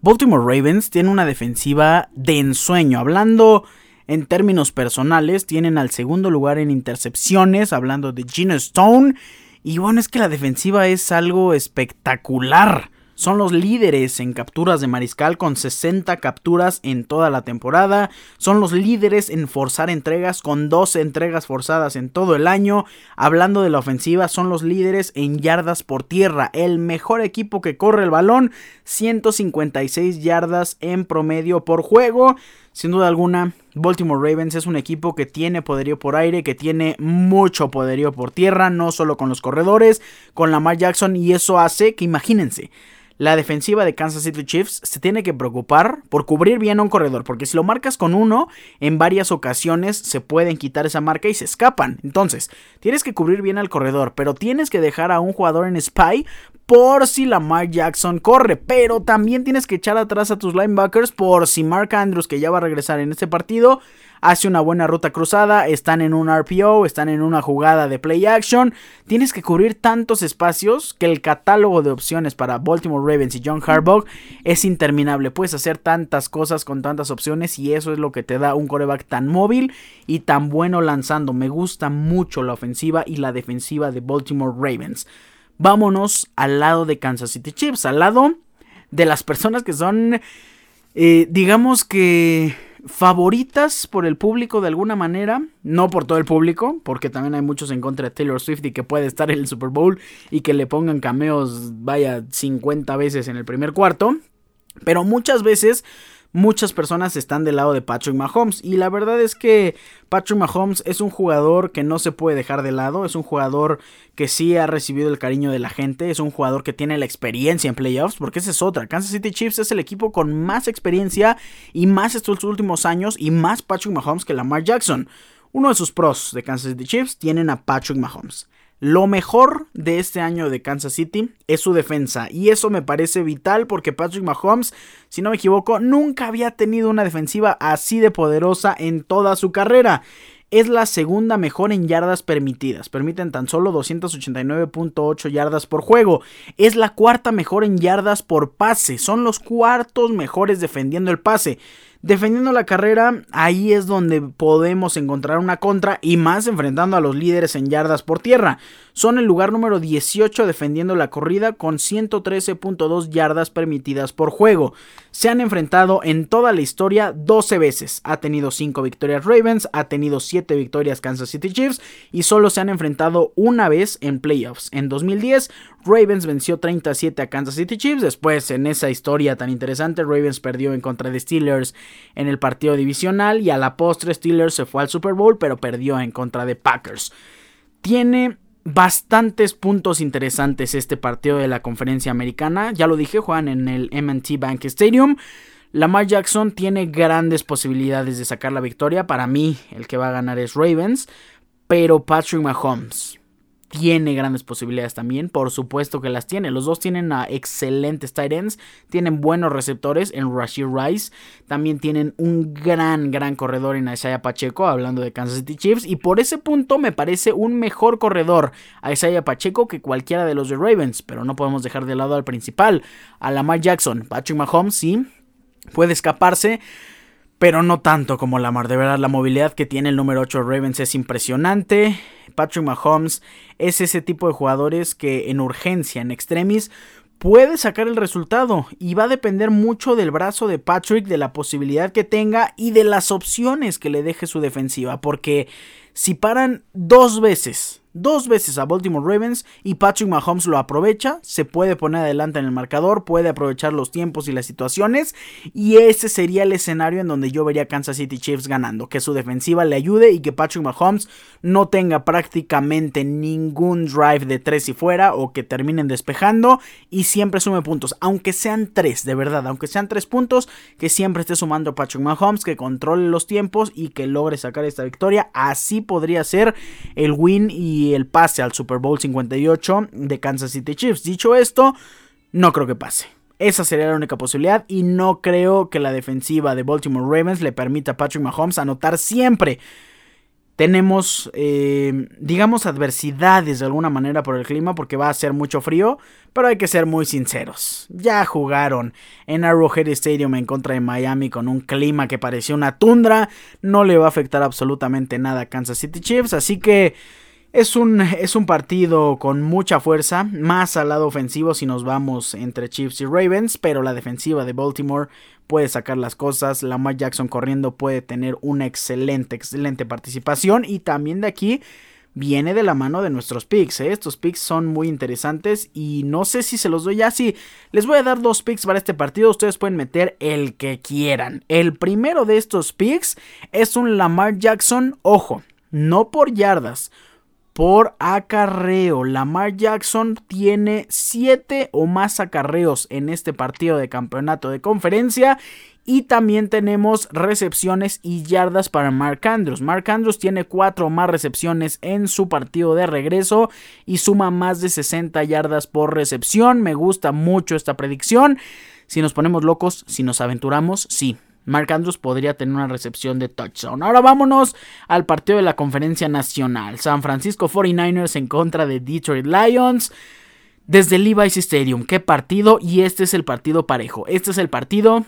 Baltimore Ravens tiene una defensiva de ensueño. Hablando en términos personales, tienen al segundo lugar en intercepciones, hablando de Gino Stone. Y bueno, es que la defensiva es algo espectacular. Son los líderes en capturas de mariscal con 60 capturas en toda la temporada. Son los líderes en forzar entregas con 12 entregas forzadas en todo el año. Hablando de la ofensiva, son los líderes en yardas por tierra. El mejor equipo que corre el balón. 156 yardas en promedio por juego. Sin duda alguna, Baltimore Ravens es un equipo que tiene poderío por aire, que tiene mucho poderío por tierra, no solo con los corredores, con Lamar Jackson, y eso hace que imagínense, la defensiva de Kansas City Chiefs se tiene que preocupar por cubrir bien un corredor, porque si lo marcas con uno, en varias ocasiones se pueden quitar esa marca y se escapan. Entonces, tienes que cubrir bien al corredor, pero tienes que dejar a un jugador en spy por si Lamar Jackson corre, pero también tienes que echar atrás a tus linebackers por si Mark Andrews, que ya va a regresar en este partido, hace una buena ruta cruzada, están en un RPO, están en una jugada de play action. Tienes que cubrir tantos espacios que el catálogo de opciones para Baltimore Ravens y John Harbaugh es interminable. Puedes hacer tantas cosas con tantas opciones y eso es lo que te da un coreback tan móvil y tan bueno lanzando. Me gusta mucho la ofensiva y la defensiva de Baltimore Ravens. Vámonos al lado de Kansas City Chiefs, al lado de las personas que son, eh, digamos que favoritas por el público de alguna manera, no por todo el público, porque también hay muchos en contra de Taylor Swift y que puede estar en el Super Bowl y que le pongan cameos, vaya, 50 veces en el primer cuarto, pero muchas veces muchas personas están del lado de Patrick Mahomes. Y la verdad es que Patrick Mahomes es un jugador que no se puede dejar de lado. Es un jugador que sí ha recibido el cariño de la gente. Es un jugador que tiene la experiencia en playoffs. Porque esa es otra. Kansas City Chiefs es el equipo con más experiencia y más estos últimos años. Y más Patrick Mahomes que Lamar Jackson. Uno de sus pros de Kansas City Chiefs tienen a Patrick Mahomes. Lo mejor de este año de Kansas City es su defensa y eso me parece vital porque Patrick Mahomes, si no me equivoco, nunca había tenido una defensiva así de poderosa en toda su carrera. Es la segunda mejor en yardas permitidas, permiten tan solo 289.8 yardas por juego. Es la cuarta mejor en yardas por pase, son los cuartos mejores defendiendo el pase. Defendiendo la carrera, ahí es donde podemos encontrar una contra y más enfrentando a los líderes en yardas por tierra. Son el lugar número 18 defendiendo la corrida con 113.2 yardas permitidas por juego. Se han enfrentado en toda la historia 12 veces. Ha tenido 5 victorias Ravens, ha tenido 7 victorias Kansas City Chiefs y solo se han enfrentado una vez en playoffs. En 2010, Ravens venció 37 a Kansas City Chiefs. Después, en esa historia tan interesante, Ravens perdió en contra de Steelers en el partido divisional y a la postre Steelers se fue al Super Bowl, pero perdió en contra de Packers. Tiene bastantes puntos interesantes este partido de la conferencia americana. Ya lo dije, juegan en el MT Bank Stadium. Lamar Jackson tiene grandes posibilidades de sacar la victoria. Para mí, el que va a ganar es Ravens. Pero Patrick Mahomes tiene grandes posibilidades también, por supuesto que las tiene. Los dos tienen a excelentes tight ends, tienen buenos receptores en Rashid Rice, también tienen un gran, gran corredor en Isaiah Pacheco, hablando de Kansas City Chiefs, y por ese punto me parece un mejor corredor a Isaiah Pacheco que cualquiera de los de Ravens, pero no podemos dejar de lado al principal, a Lamar Jackson. Patrick Mahomes sí puede escaparse pero no tanto como Lamar. De verdad, la movilidad que tiene el número 8 Ravens es impresionante. Patrick Mahomes es ese tipo de jugadores que en urgencia, en extremis, puede sacar el resultado y va a depender mucho del brazo de Patrick, de la posibilidad que tenga y de las opciones que le deje su defensiva, porque si paran dos veces dos veces a Baltimore Ravens y Patrick Mahomes lo aprovecha, se puede poner adelante en el marcador, puede aprovechar los tiempos y las situaciones y ese sería el escenario en donde yo vería a Kansas City Chiefs ganando, que su defensiva le ayude y que Patrick Mahomes no tenga prácticamente ningún drive de tres y fuera o que terminen despejando y siempre sume puntos, aunque sean tres, de verdad, aunque sean tres puntos, que siempre esté sumando Patrick Mahomes, que controle los tiempos y que logre sacar esta victoria, así podría ser el win y el pase al Super Bowl 58 de Kansas City Chiefs. Dicho esto, no creo que pase. Esa sería la única posibilidad y no creo que la defensiva de Baltimore Ravens le permita a Patrick Mahomes anotar siempre tenemos, eh, digamos, adversidades de alguna manera por el clima porque va a ser mucho frío, pero hay que ser muy sinceros. Ya jugaron en Arrowhead Stadium en contra de Miami con un clima que parecía una tundra, no le va a afectar absolutamente nada a Kansas City Chiefs, así que... Es un, es un, partido con mucha fuerza, más al lado ofensivo si nos vamos entre Chiefs y Ravens, pero la defensiva de Baltimore puede sacar las cosas. Lamar Jackson corriendo puede tener una excelente, excelente participación. Y también de aquí viene de la mano de nuestros picks. ¿eh? Estos picks son muy interesantes y no sé si se los doy ya. Sí, les voy a dar dos picks para este partido. Ustedes pueden meter el que quieran. El primero de estos picks es un Lamar Jackson, ojo, no por yardas por acarreo. Lamar Jackson tiene 7 o más acarreos en este partido de campeonato de conferencia. Y también tenemos recepciones y yardas para Mark Andrews. Mark Andrews tiene 4 o más recepciones en su partido de regreso y suma más de 60 yardas por recepción. Me gusta mucho esta predicción. Si nos ponemos locos, si nos aventuramos, sí, Mark Andrews podría tener una recepción de touchdown. Ahora vámonos al partido de la conferencia nacional. San Francisco 49ers en contra de Detroit Lions. Desde Levi's Stadium, qué partido y este es el partido parejo. Este es el partido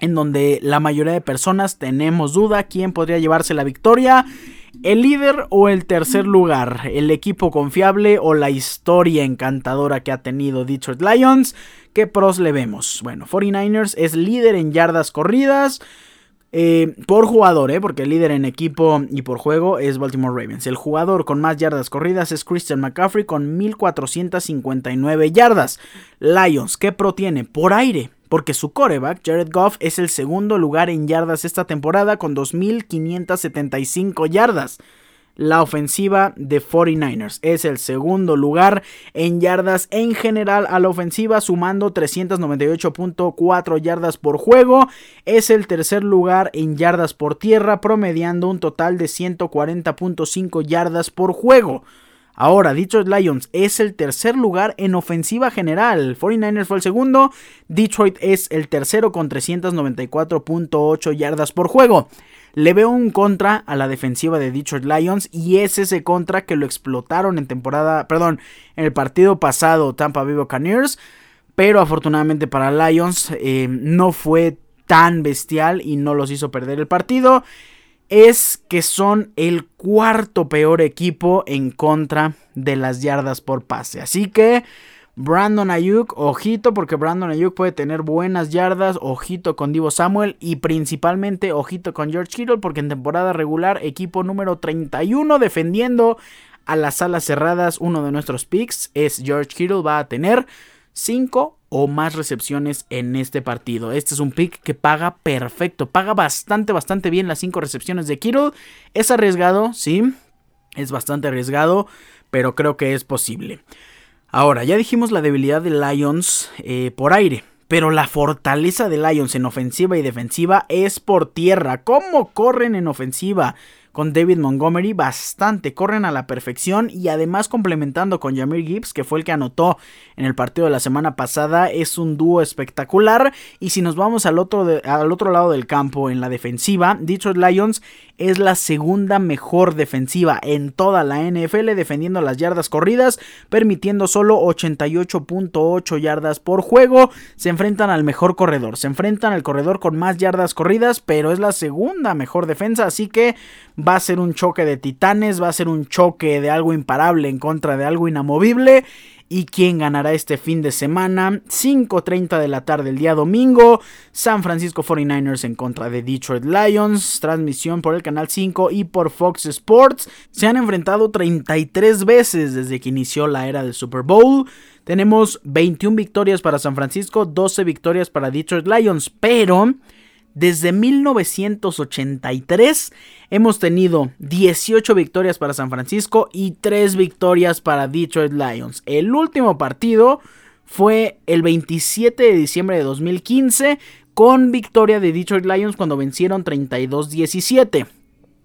en donde la mayoría de personas tenemos duda quién podría llevarse la victoria. ¿El líder o el tercer lugar? ¿El equipo confiable o la historia encantadora que ha tenido Detroit Lions? ¿Qué pros le vemos? Bueno, 49ers es líder en yardas corridas. Eh, por jugador, ¿eh? porque el líder en equipo y por juego es Baltimore Ravens. El jugador con más yardas corridas es Christian McCaffrey con 1459 yardas. Lions, ¿qué pro tiene? Por aire porque su coreback, Jared Goff, es el segundo lugar en yardas esta temporada con 2.575 yardas. La ofensiva de 49ers es el segundo lugar en yardas en general a la ofensiva, sumando 398.4 yardas por juego. Es el tercer lugar en yardas por tierra, promediando un total de 140.5 yardas por juego. Ahora, Detroit Lions es el tercer lugar en ofensiva general. 49ers fue el segundo. Detroit es el tercero con 394.8 yardas por juego. Le veo un contra a la defensiva de Detroit Lions y es ese contra que lo explotaron en temporada, perdón, en el partido pasado Tampa Bay Buccaneers, pero afortunadamente para Lions eh, no fue tan bestial y no los hizo perder el partido es que son el cuarto peor equipo en contra de las yardas por pase. Así que Brandon Ayuk, ojito porque Brandon Ayuk puede tener buenas yardas, ojito con Divo Samuel y principalmente ojito con George Kittle porque en temporada regular equipo número 31 defendiendo a las alas cerradas, uno de nuestros picks es George Kittle va a tener 5 o más recepciones en este partido. Este es un pick que paga perfecto, paga bastante, bastante bien las 5 recepciones de Kittle. Es arriesgado, sí, es bastante arriesgado, pero creo que es posible. Ahora, ya dijimos la debilidad de Lions eh, por aire. Pero la fortaleza de Lions en ofensiva y defensiva es por tierra. ¿Cómo corren en ofensiva? Con David Montgomery bastante, corren a la perfección y además complementando con Jamir Gibbs, que fue el que anotó en el partido de la semana pasada, es un dúo espectacular. Y si nos vamos al otro, al otro lado del campo, en la defensiva, Detroit Lions es la segunda mejor defensiva en toda la NFL, defendiendo las yardas corridas, permitiendo solo 88.8 yardas por juego. Se enfrentan al mejor corredor, se enfrentan al corredor con más yardas corridas, pero es la segunda mejor defensa, así que va a ser un choque de titanes, va a ser un choque de algo imparable en contra de algo inamovible. ¿Y quién ganará este fin de semana? 5.30 de la tarde el día domingo. San Francisco 49ers en contra de Detroit Lions. Transmisión por el canal 5 y por Fox Sports. Se han enfrentado 33 veces desde que inició la era del Super Bowl. Tenemos 21 victorias para San Francisco, 12 victorias para Detroit Lions. Pero desde 1983 hemos tenido 18 victorias para San Francisco y 3 victorias para Detroit Lions. El último partido fue el 27 de diciembre de 2015 con victoria de Detroit Lions cuando vencieron 32-17.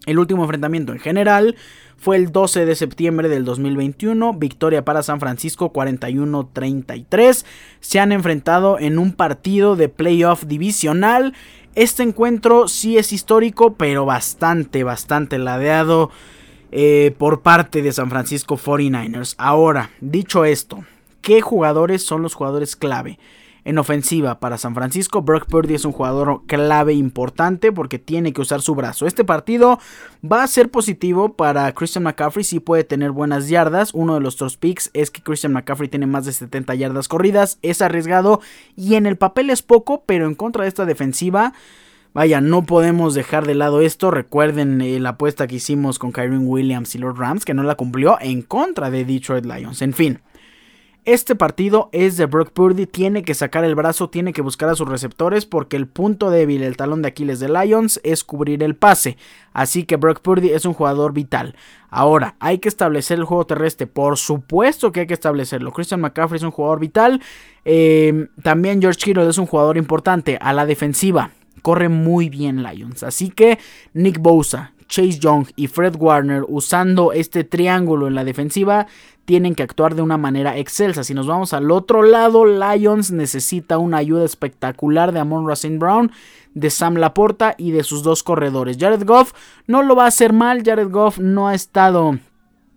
El último enfrentamiento en general fue el 12 de septiembre del 2021, victoria para San Francisco 41-33. Se han enfrentado en un partido de playoff divisional este encuentro sí es histórico, pero bastante, bastante ladeado eh, por parte de San Francisco 49ers. Ahora, dicho esto, ¿qué jugadores son los jugadores clave? En ofensiva para San Francisco, Brock Purdy es un jugador clave importante porque tiene que usar su brazo. Este partido va a ser positivo para Christian McCaffrey, si puede tener buenas yardas. Uno de los dos picks es que Christian McCaffrey tiene más de 70 yardas corridas, es arriesgado y en el papel es poco, pero en contra de esta defensiva... Vaya, no podemos dejar de lado esto. Recuerden eh, la apuesta que hicimos con Kyron Williams y los Rams, que no la cumplió en contra de Detroit Lions. En fin, este partido es de Brock Purdy, tiene que sacar el brazo, tiene que buscar a sus receptores porque el punto débil, el talón de Aquiles de Lions es cubrir el pase. Así que Brock Purdy es un jugador vital. Ahora, hay que establecer el juego terrestre, por supuesto que hay que establecerlo. Christian McCaffrey es un jugador vital. Eh, también George Kittle es un jugador importante a la defensiva. Corre muy bien Lions. Así que Nick Bosa, Chase Young y Fred Warner usando este triángulo en la defensiva tienen que actuar de una manera excelsa. Si nos vamos al otro lado, Lions necesita una ayuda espectacular de Amon Racine Brown, de Sam Laporta y de sus dos corredores. Jared Goff no lo va a hacer mal, Jared Goff no ha estado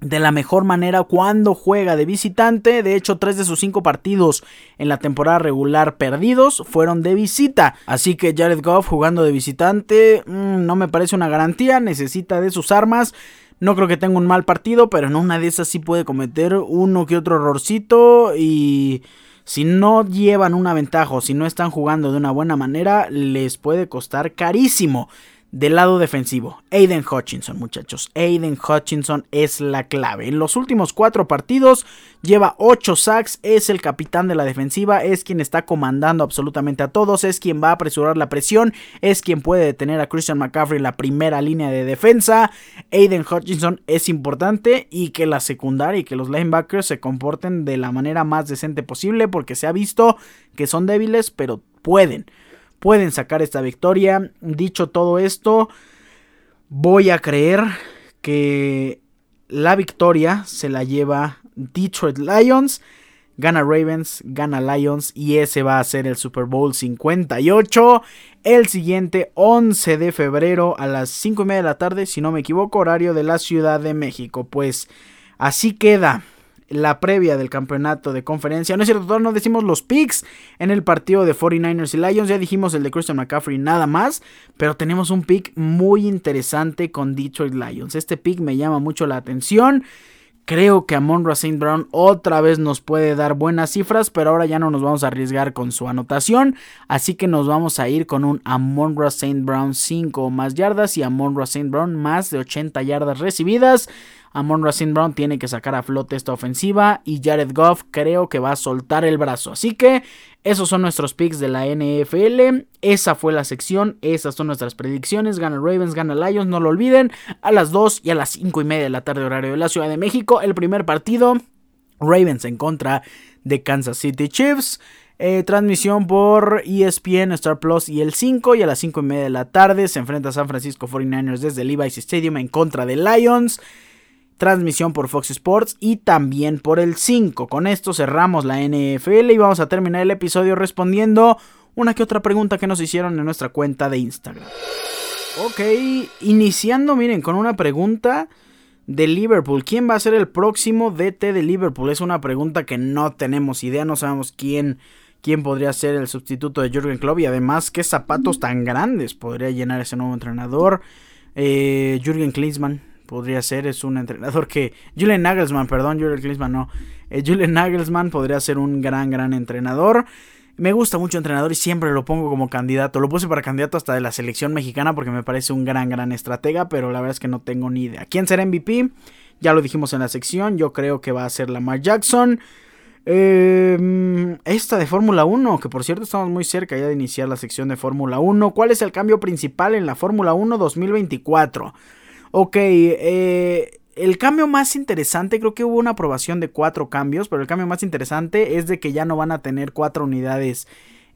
de la mejor manera cuando juega de visitante. De hecho, tres de sus cinco partidos en la temporada regular perdidos fueron de visita. Así que Jared Goff jugando de visitante mm, no me parece una garantía. Necesita de sus armas. No creo que tenga un mal partido, pero en una de esas sí puede cometer uno que otro errorcito y... Si no llevan una ventaja o si no están jugando de una buena manera, les puede costar carísimo. Del lado defensivo, Aiden Hutchinson, muchachos. Aiden Hutchinson es la clave. En los últimos cuatro partidos lleva 8 sacks, es el capitán de la defensiva, es quien está comandando absolutamente a todos, es quien va a apresurar la presión, es quien puede detener a Christian McCaffrey en la primera línea de defensa. Aiden Hutchinson es importante y que la secundaria y que los linebackers se comporten de la manera más decente posible porque se ha visto que son débiles, pero pueden pueden sacar esta victoria. Dicho todo esto, voy a creer que la victoria se la lleva Detroit Lions. Gana Ravens, gana Lions y ese va a ser el Super Bowl 58. El siguiente 11 de febrero a las 5 y media de la tarde, si no me equivoco, horario de la Ciudad de México. Pues así queda la previa del campeonato de conferencia. No es cierto, todavía no decimos los picks en el partido de 49ers y Lions. Ya dijimos el de Christian McCaffrey nada más. Pero tenemos un pick muy interesante con Detroit Lions. Este pick me llama mucho la atención. Creo que Amon St. Brown otra vez nos puede dar buenas cifras, pero ahora ya no nos vamos a arriesgar con su anotación. Así que nos vamos a ir con un Amon St. Brown 5 o más yardas y Amon St. Brown más de 80 yardas recibidas. Amon Racine Brown tiene que sacar a flote esta ofensiva y Jared Goff creo que va a soltar el brazo. Así que esos son nuestros picks de la NFL. Esa fue la sección. Esas son nuestras predicciones. Gana Ravens, gana Lions. No lo olviden. A las 2 y a las 5 y media de la tarde horario de la Ciudad de México. El primer partido. Ravens en contra de Kansas City Chiefs. Eh, transmisión por ESPN, Star Plus y el 5. Y a las 5 y media de la tarde se enfrenta San Francisco 49ers desde Levi's Stadium en contra de Lions transmisión por Fox Sports y también por el 5. Con esto cerramos la NFL y vamos a terminar el episodio respondiendo una que otra pregunta que nos hicieron en nuestra cuenta de Instagram. Ok, iniciando, miren, con una pregunta de Liverpool. ¿Quién va a ser el próximo DT de Liverpool? Es una pregunta que no tenemos idea, no sabemos quién, quién podría ser el sustituto de Jürgen Klopp y además qué zapatos tan grandes podría llenar ese nuevo entrenador. Eh, Jürgen Klinsmann, podría ser, es un entrenador que... Julian Nagelsmann, perdón, Julian Klinsmann no. Eh, Julian Nagelsmann podría ser un gran, gran entrenador. Me gusta mucho entrenador y siempre lo pongo como candidato. Lo puse para candidato hasta de la selección mexicana porque me parece un gran, gran estratega, pero la verdad es que no tengo ni idea. ¿Quién será MVP? Ya lo dijimos en la sección, yo creo que va a ser Lamar Jackson. Em, esta de Fórmula 1, que por cierto estamos muy cerca ya de iniciar la sección de Fórmula 1. ¿Cuál es el cambio principal en la Fórmula 1 2024? Ok, eh, el cambio más interesante, creo que hubo una aprobación de cuatro cambios, pero el cambio más interesante es de que ya no van a tener cuatro unidades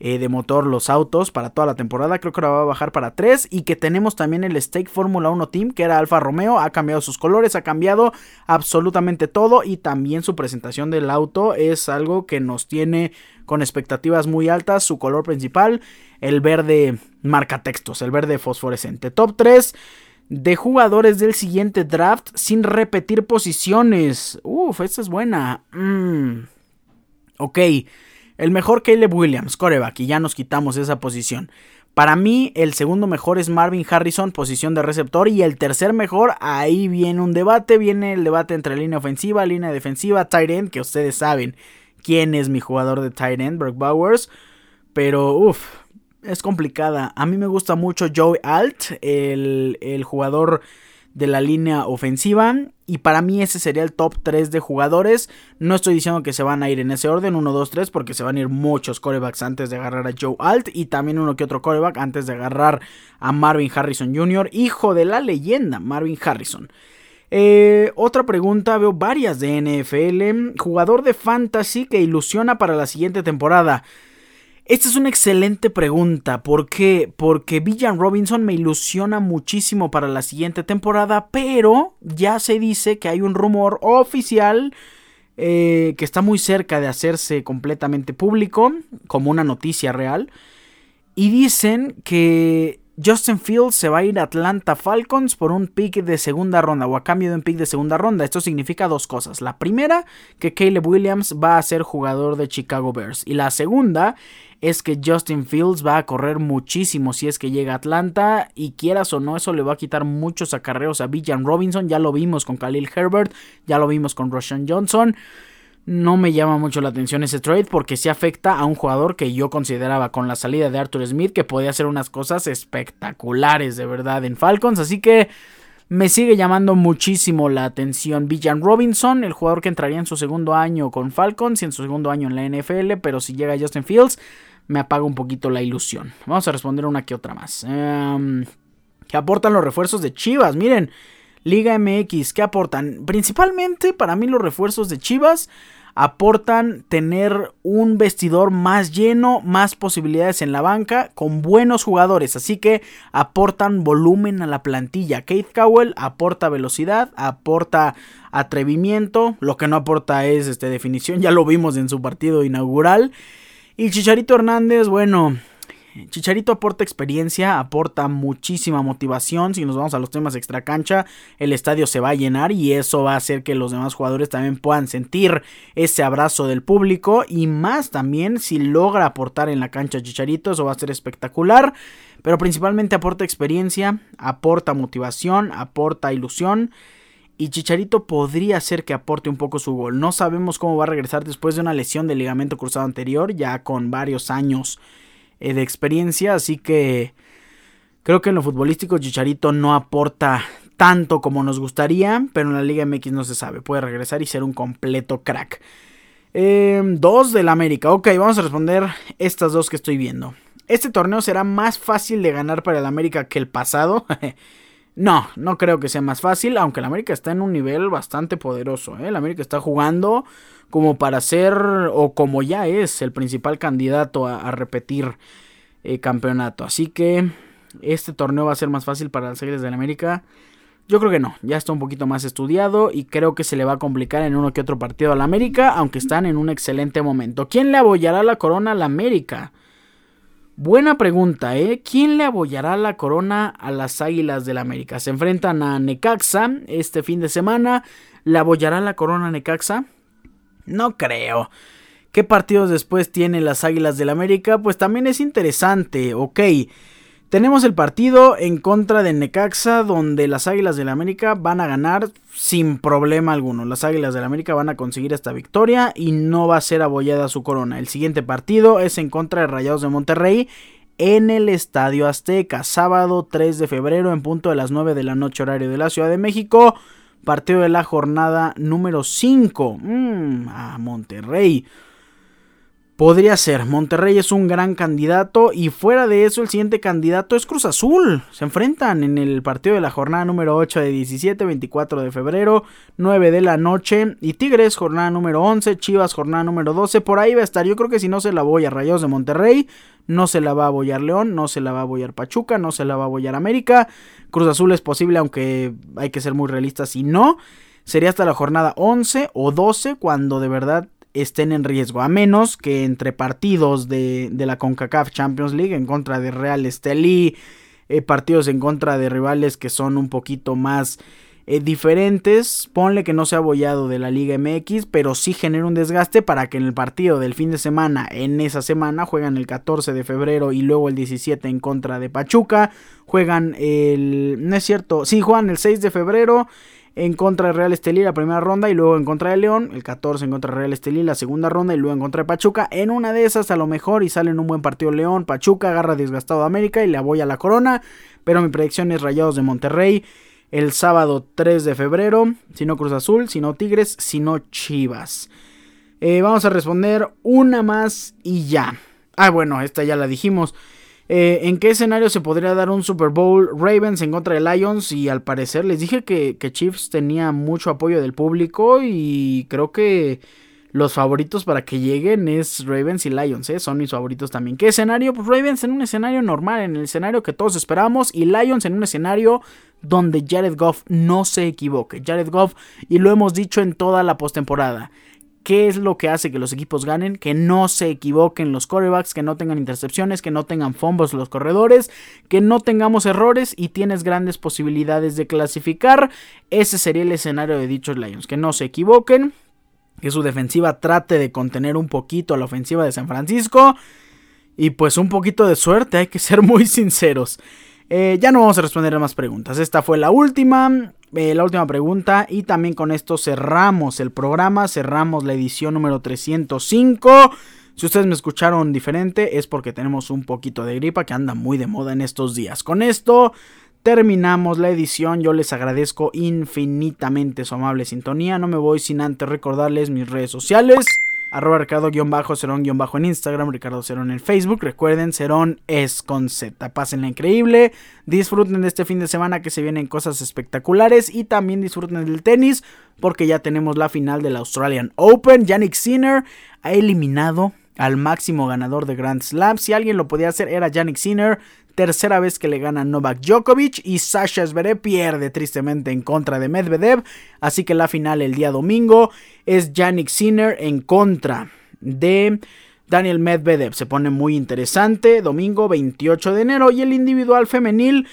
eh, de motor los autos para toda la temporada. Creo que ahora va a bajar para tres. Y que tenemos también el Stake Fórmula 1 Team, que era Alfa Romeo. Ha cambiado sus colores, ha cambiado absolutamente todo. Y también su presentación del auto es algo que nos tiene con expectativas muy altas. Su color principal, el verde marca textos, el verde fosforescente. Top 3 de jugadores del siguiente draft sin repetir posiciones. Uf, esta es buena. Mm. Ok, el mejor Caleb Williams, coreback, y ya nos quitamos esa posición. Para mí, el segundo mejor es Marvin Harrison, posición de receptor. Y el tercer mejor, ahí viene un debate. Viene el debate entre línea ofensiva, línea defensiva, tight end, que ustedes saben quién es mi jugador de tight end, Brock Bowers. Pero, uff, es complicada. A mí me gusta mucho Joe Alt, el, jugador de la línea ofensiva. Y para mí ese sería el top 3 de jugadores. No estoy diciendo que se van a ir en ese orden, 1, 2, 3, porque se van a ir muchos corebacks antes de agarrar a Joe Alt. Y también uno que otro coreback antes de agarrar a Marvin Harrison Jr., hijo de la leyenda Marvin Harrison. Eh, otra pregunta, veo varias de NFL. Jugador de fantasy que ilusiona para la siguiente temporada. Esta es una excelente pregunta. ¿Por qué? Porque Villan Robinson me ilusiona muchísimo para la siguiente temporada, pero ya se dice que hay un rumor oficial eh, que está muy cerca de hacerse completamente público, como una noticia real. Y dicen que Justin Fields se va a ir a Atlanta Falcons por un pick de segunda ronda o a cambio de un pick de segunda ronda. Esto significa dos cosas. La primera, que Caleb Williams va a ser jugador de Chicago Bears. Y la segunda es que Justin Fields va a correr muchísimo si es que llega a Atlanta. Y quieras o no, eso le va a quitar muchos acarreos a Villan Robinson. Ya lo vimos con Khalil Herbert, ya lo vimos con Roshan Johnson no me llama mucho la atención ese trade porque sí afecta a un jugador que yo consideraba con la salida de Arthur Smith que podía hacer unas cosas espectaculares de verdad en Falcons. Así que me sigue llamando muchísimo la atención Villan Robinson, el jugador que entraría en su segundo año con Falcons y en su segundo año en la NFL, pero si llega Justin Fields me apaga un poquito la ilusión. Vamos a responder una que otra más. Em, ¿Qué aportan los refuerzos de Chivas? Miren. Liga MX, ¿qué aportan? Principalmente para mí los refuerzos de Chivas aportan tener un vestidor más lleno, más posibilidades en la banca, con buenos jugadores, así que aportan volumen a la plantilla. Keith Cowell aporta velocidad, aporta atrevimiento, lo que no aporta es este, definición, ya lo vimos en su partido inaugural. Y Chicharito Hernández, bueno, Chicharito aporta experiencia, aporta muchísima motivación. Si nos vamos a los temas extra cancha, el estadio se va a llenar y eso va a hacer que los demás jugadores también puedan sentir ese abrazo del público. Y más también si logra aportar en la cancha Chicharito, eso va a ser espectacular. Pero principalmente aporta experiencia, aporta motivación, aporta ilusión. Y Chicharito podría ser que aporte un poco su gol. No sabemos cómo va a regresar después de una lesión de ligamento cruzado anterior, ya con varios años eh, de experiencia, así que creo que en lo futbolístico Chicharito no aporta tanto como nos gustaría, pero en la Liga MX no se sabe, puede regresar y ser un completo crack. Em, dos del América, ok, vamos a responder estas dos que estoy viendo. ¿Este torneo será más fácil de ganar para el América que el pasado? no, no creo que sea más fácil, aunque el América está en un nivel bastante poderoso. ¿eh? El América está jugando como para ser o como ya es el principal candidato a, repetir eh, campeonato. Así que este torneo va a ser más fácil para las Águilas del América. Yo creo que no, ya está un poquito más estudiado y creo que se le va a complicar en uno que otro partido al América, aunque están en un excelente momento. ¿Quién le abollará la corona al América? Buena pregunta, ¿eh? ¿Quién le abollará la corona a las Águilas del América? Se enfrentan a Necaxa este fin de semana. ¿Le abollará la corona a Necaxa? No creo. ¿Qué partidos después tienen las Águilas del América? Pues también es interesante, ok. Tenemos el partido en contra de Necaxa, donde las Águilas del América van a ganar sin problema alguno. Las Águilas del América van a conseguir esta victoria y no va a ser abollada su corona. El siguiente partido es en contra de Rayados de Monterrey en el Estadio Azteca, sábado 3 de febrero en punto de las 9 de la noche horario de la Ciudad de México. Partido de la jornada número 5. Mm, a Monterrey. Podría ser. Monterrey es un gran candidato. Y fuera de eso, el siguiente candidato es Cruz Azul. Se enfrentan en el partido de la jornada número 8 de 17, 24 de febrero, 9 de la noche. Y Tigres, jornada número 11. Chivas, jornada número 12. Por ahí va a estar. Yo creo que si no se la voy a Rayos de Monterrey. No se la va a abollar León, no se la va a abollar Pachuca, no se la va a abollar América. Cruz Azul es posible, aunque hay que ser muy realistas y no. Sería hasta la jornada 11 o 12 cuando de verdad estén en riesgo. A menos que entre partidos de, la CONCACAF Champions League en contra de Real Estelí, eh, partidos en contra de rivales que son un poquito más eh, diferentes. Ponle que no sea abollado de la Liga MX, pero sí genera un desgaste para que en el partido del fin de semana, en esa semana, juegan el 14 de febrero y luego el 17 en contra de Pachuca. Juegan el. No es cierto, sí, juegan el 6 de febrero en contra de Real Estelí la primera ronda y luego en contra de León, el 14 en contra de Real Estelí la segunda ronda y luego en contra de Pachuca. En una de esas a lo mejor y sale en un buen partido León, Pachuca agarra desgastado a América y le a la corona, pero mi predicción es Rayados de Monterrey el sábado 3 de febrero, si no Cruz Azul, si no Tigres, si no Chivas. Eh, vamos a responder una más y ya. Ah, bueno, esta ya la dijimos. Eh, ¿En qué escenario se podría dar un Super Bowl Ravens en contra de Lions? Y al parecer les dije que, Chiefs tenía mucho apoyo del público y creo que los favoritos para que lleguen es Ravens y Lions, ¿eh? son mis favoritos también. ¿Qué escenario? Pues Ravens en un escenario normal, en el escenario que todos esperamos, y Lions en un escenario donde Jared Goff no se equivoque. Jared Goff, y lo hemos dicho en toda la postemporada. ¿Qué es lo que hace que los equipos ganen? Que no se equivoquen los quarterbacks, que no tengan intercepciones, que no tengan fumbles los corredores, que no tengamos errores y tienes grandes posibilidades de clasificar. Ese sería el escenario de dichos Lions, que no se equivoquen, que su defensiva trate de contener un poquito a la ofensiva de San Francisco y pues un poquito de suerte, hay que ser muy sinceros. Eh, ya no vamos a responder a más preguntas. Esta fue la última. Eh, la última pregunta. Y también con esto cerramos el programa. Cerramos la edición número 305. Si ustedes me escucharon diferente es porque tenemos un poquito de gripa que anda muy de moda en estos días. Con esto terminamos la edición. Yo les agradezco infinitamente su amable sintonía. No me voy sin antes recordarles mis redes sociales arroba Ricardo-Cerón- en Instagram, Ricardo Cerón en Facebook. Recuerden, Cerón es con Z. Pásenla increíble, disfruten de este fin de semana que se vienen cosas espectaculares y también disfruten del tenis porque ya tenemos la final del Australian Open. Yannick Sinner ha eliminado al máximo ganador de Grand Slam. Si alguien lo podía hacer era Yannick Sinner tercera vez que le gana Novak Djokovic y Sasha Zverev pierde tristemente en contra de Medvedev, así que la final el día domingo es Yannick Sinner en contra de Daniel Medvedev. Se pone muy interesante, domingo 28 de enero y el individual femenil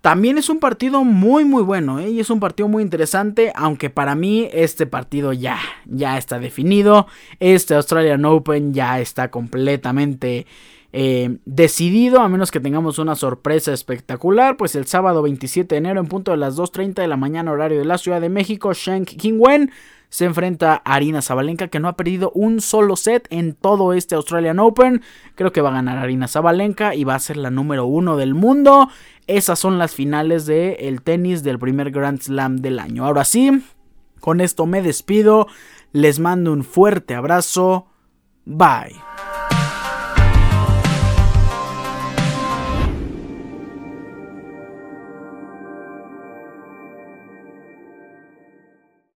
también es un partido muy muy bueno ¿eh? y es un partido muy interesante, aunque para mí este partido ya, ya está definido. Este Australian Open ya está completamente eh, decidido, a menos que tengamos una sorpresa espectacular. Pues el sábado 27 de enero en punto de las 2.30 de la mañana horario de la Ciudad de México, Shank Kingwen se enfrenta a Arina Zabalenka que no ha perdido un solo set en todo este Australian Open. Creo que va a ganar Arina Zabalenka y va a ser la número uno del mundo. Esas son las finales del el tenis del primer Grand Slam del año. Ahora sí, con esto me despido. Les mando un fuerte abrazo. Bye.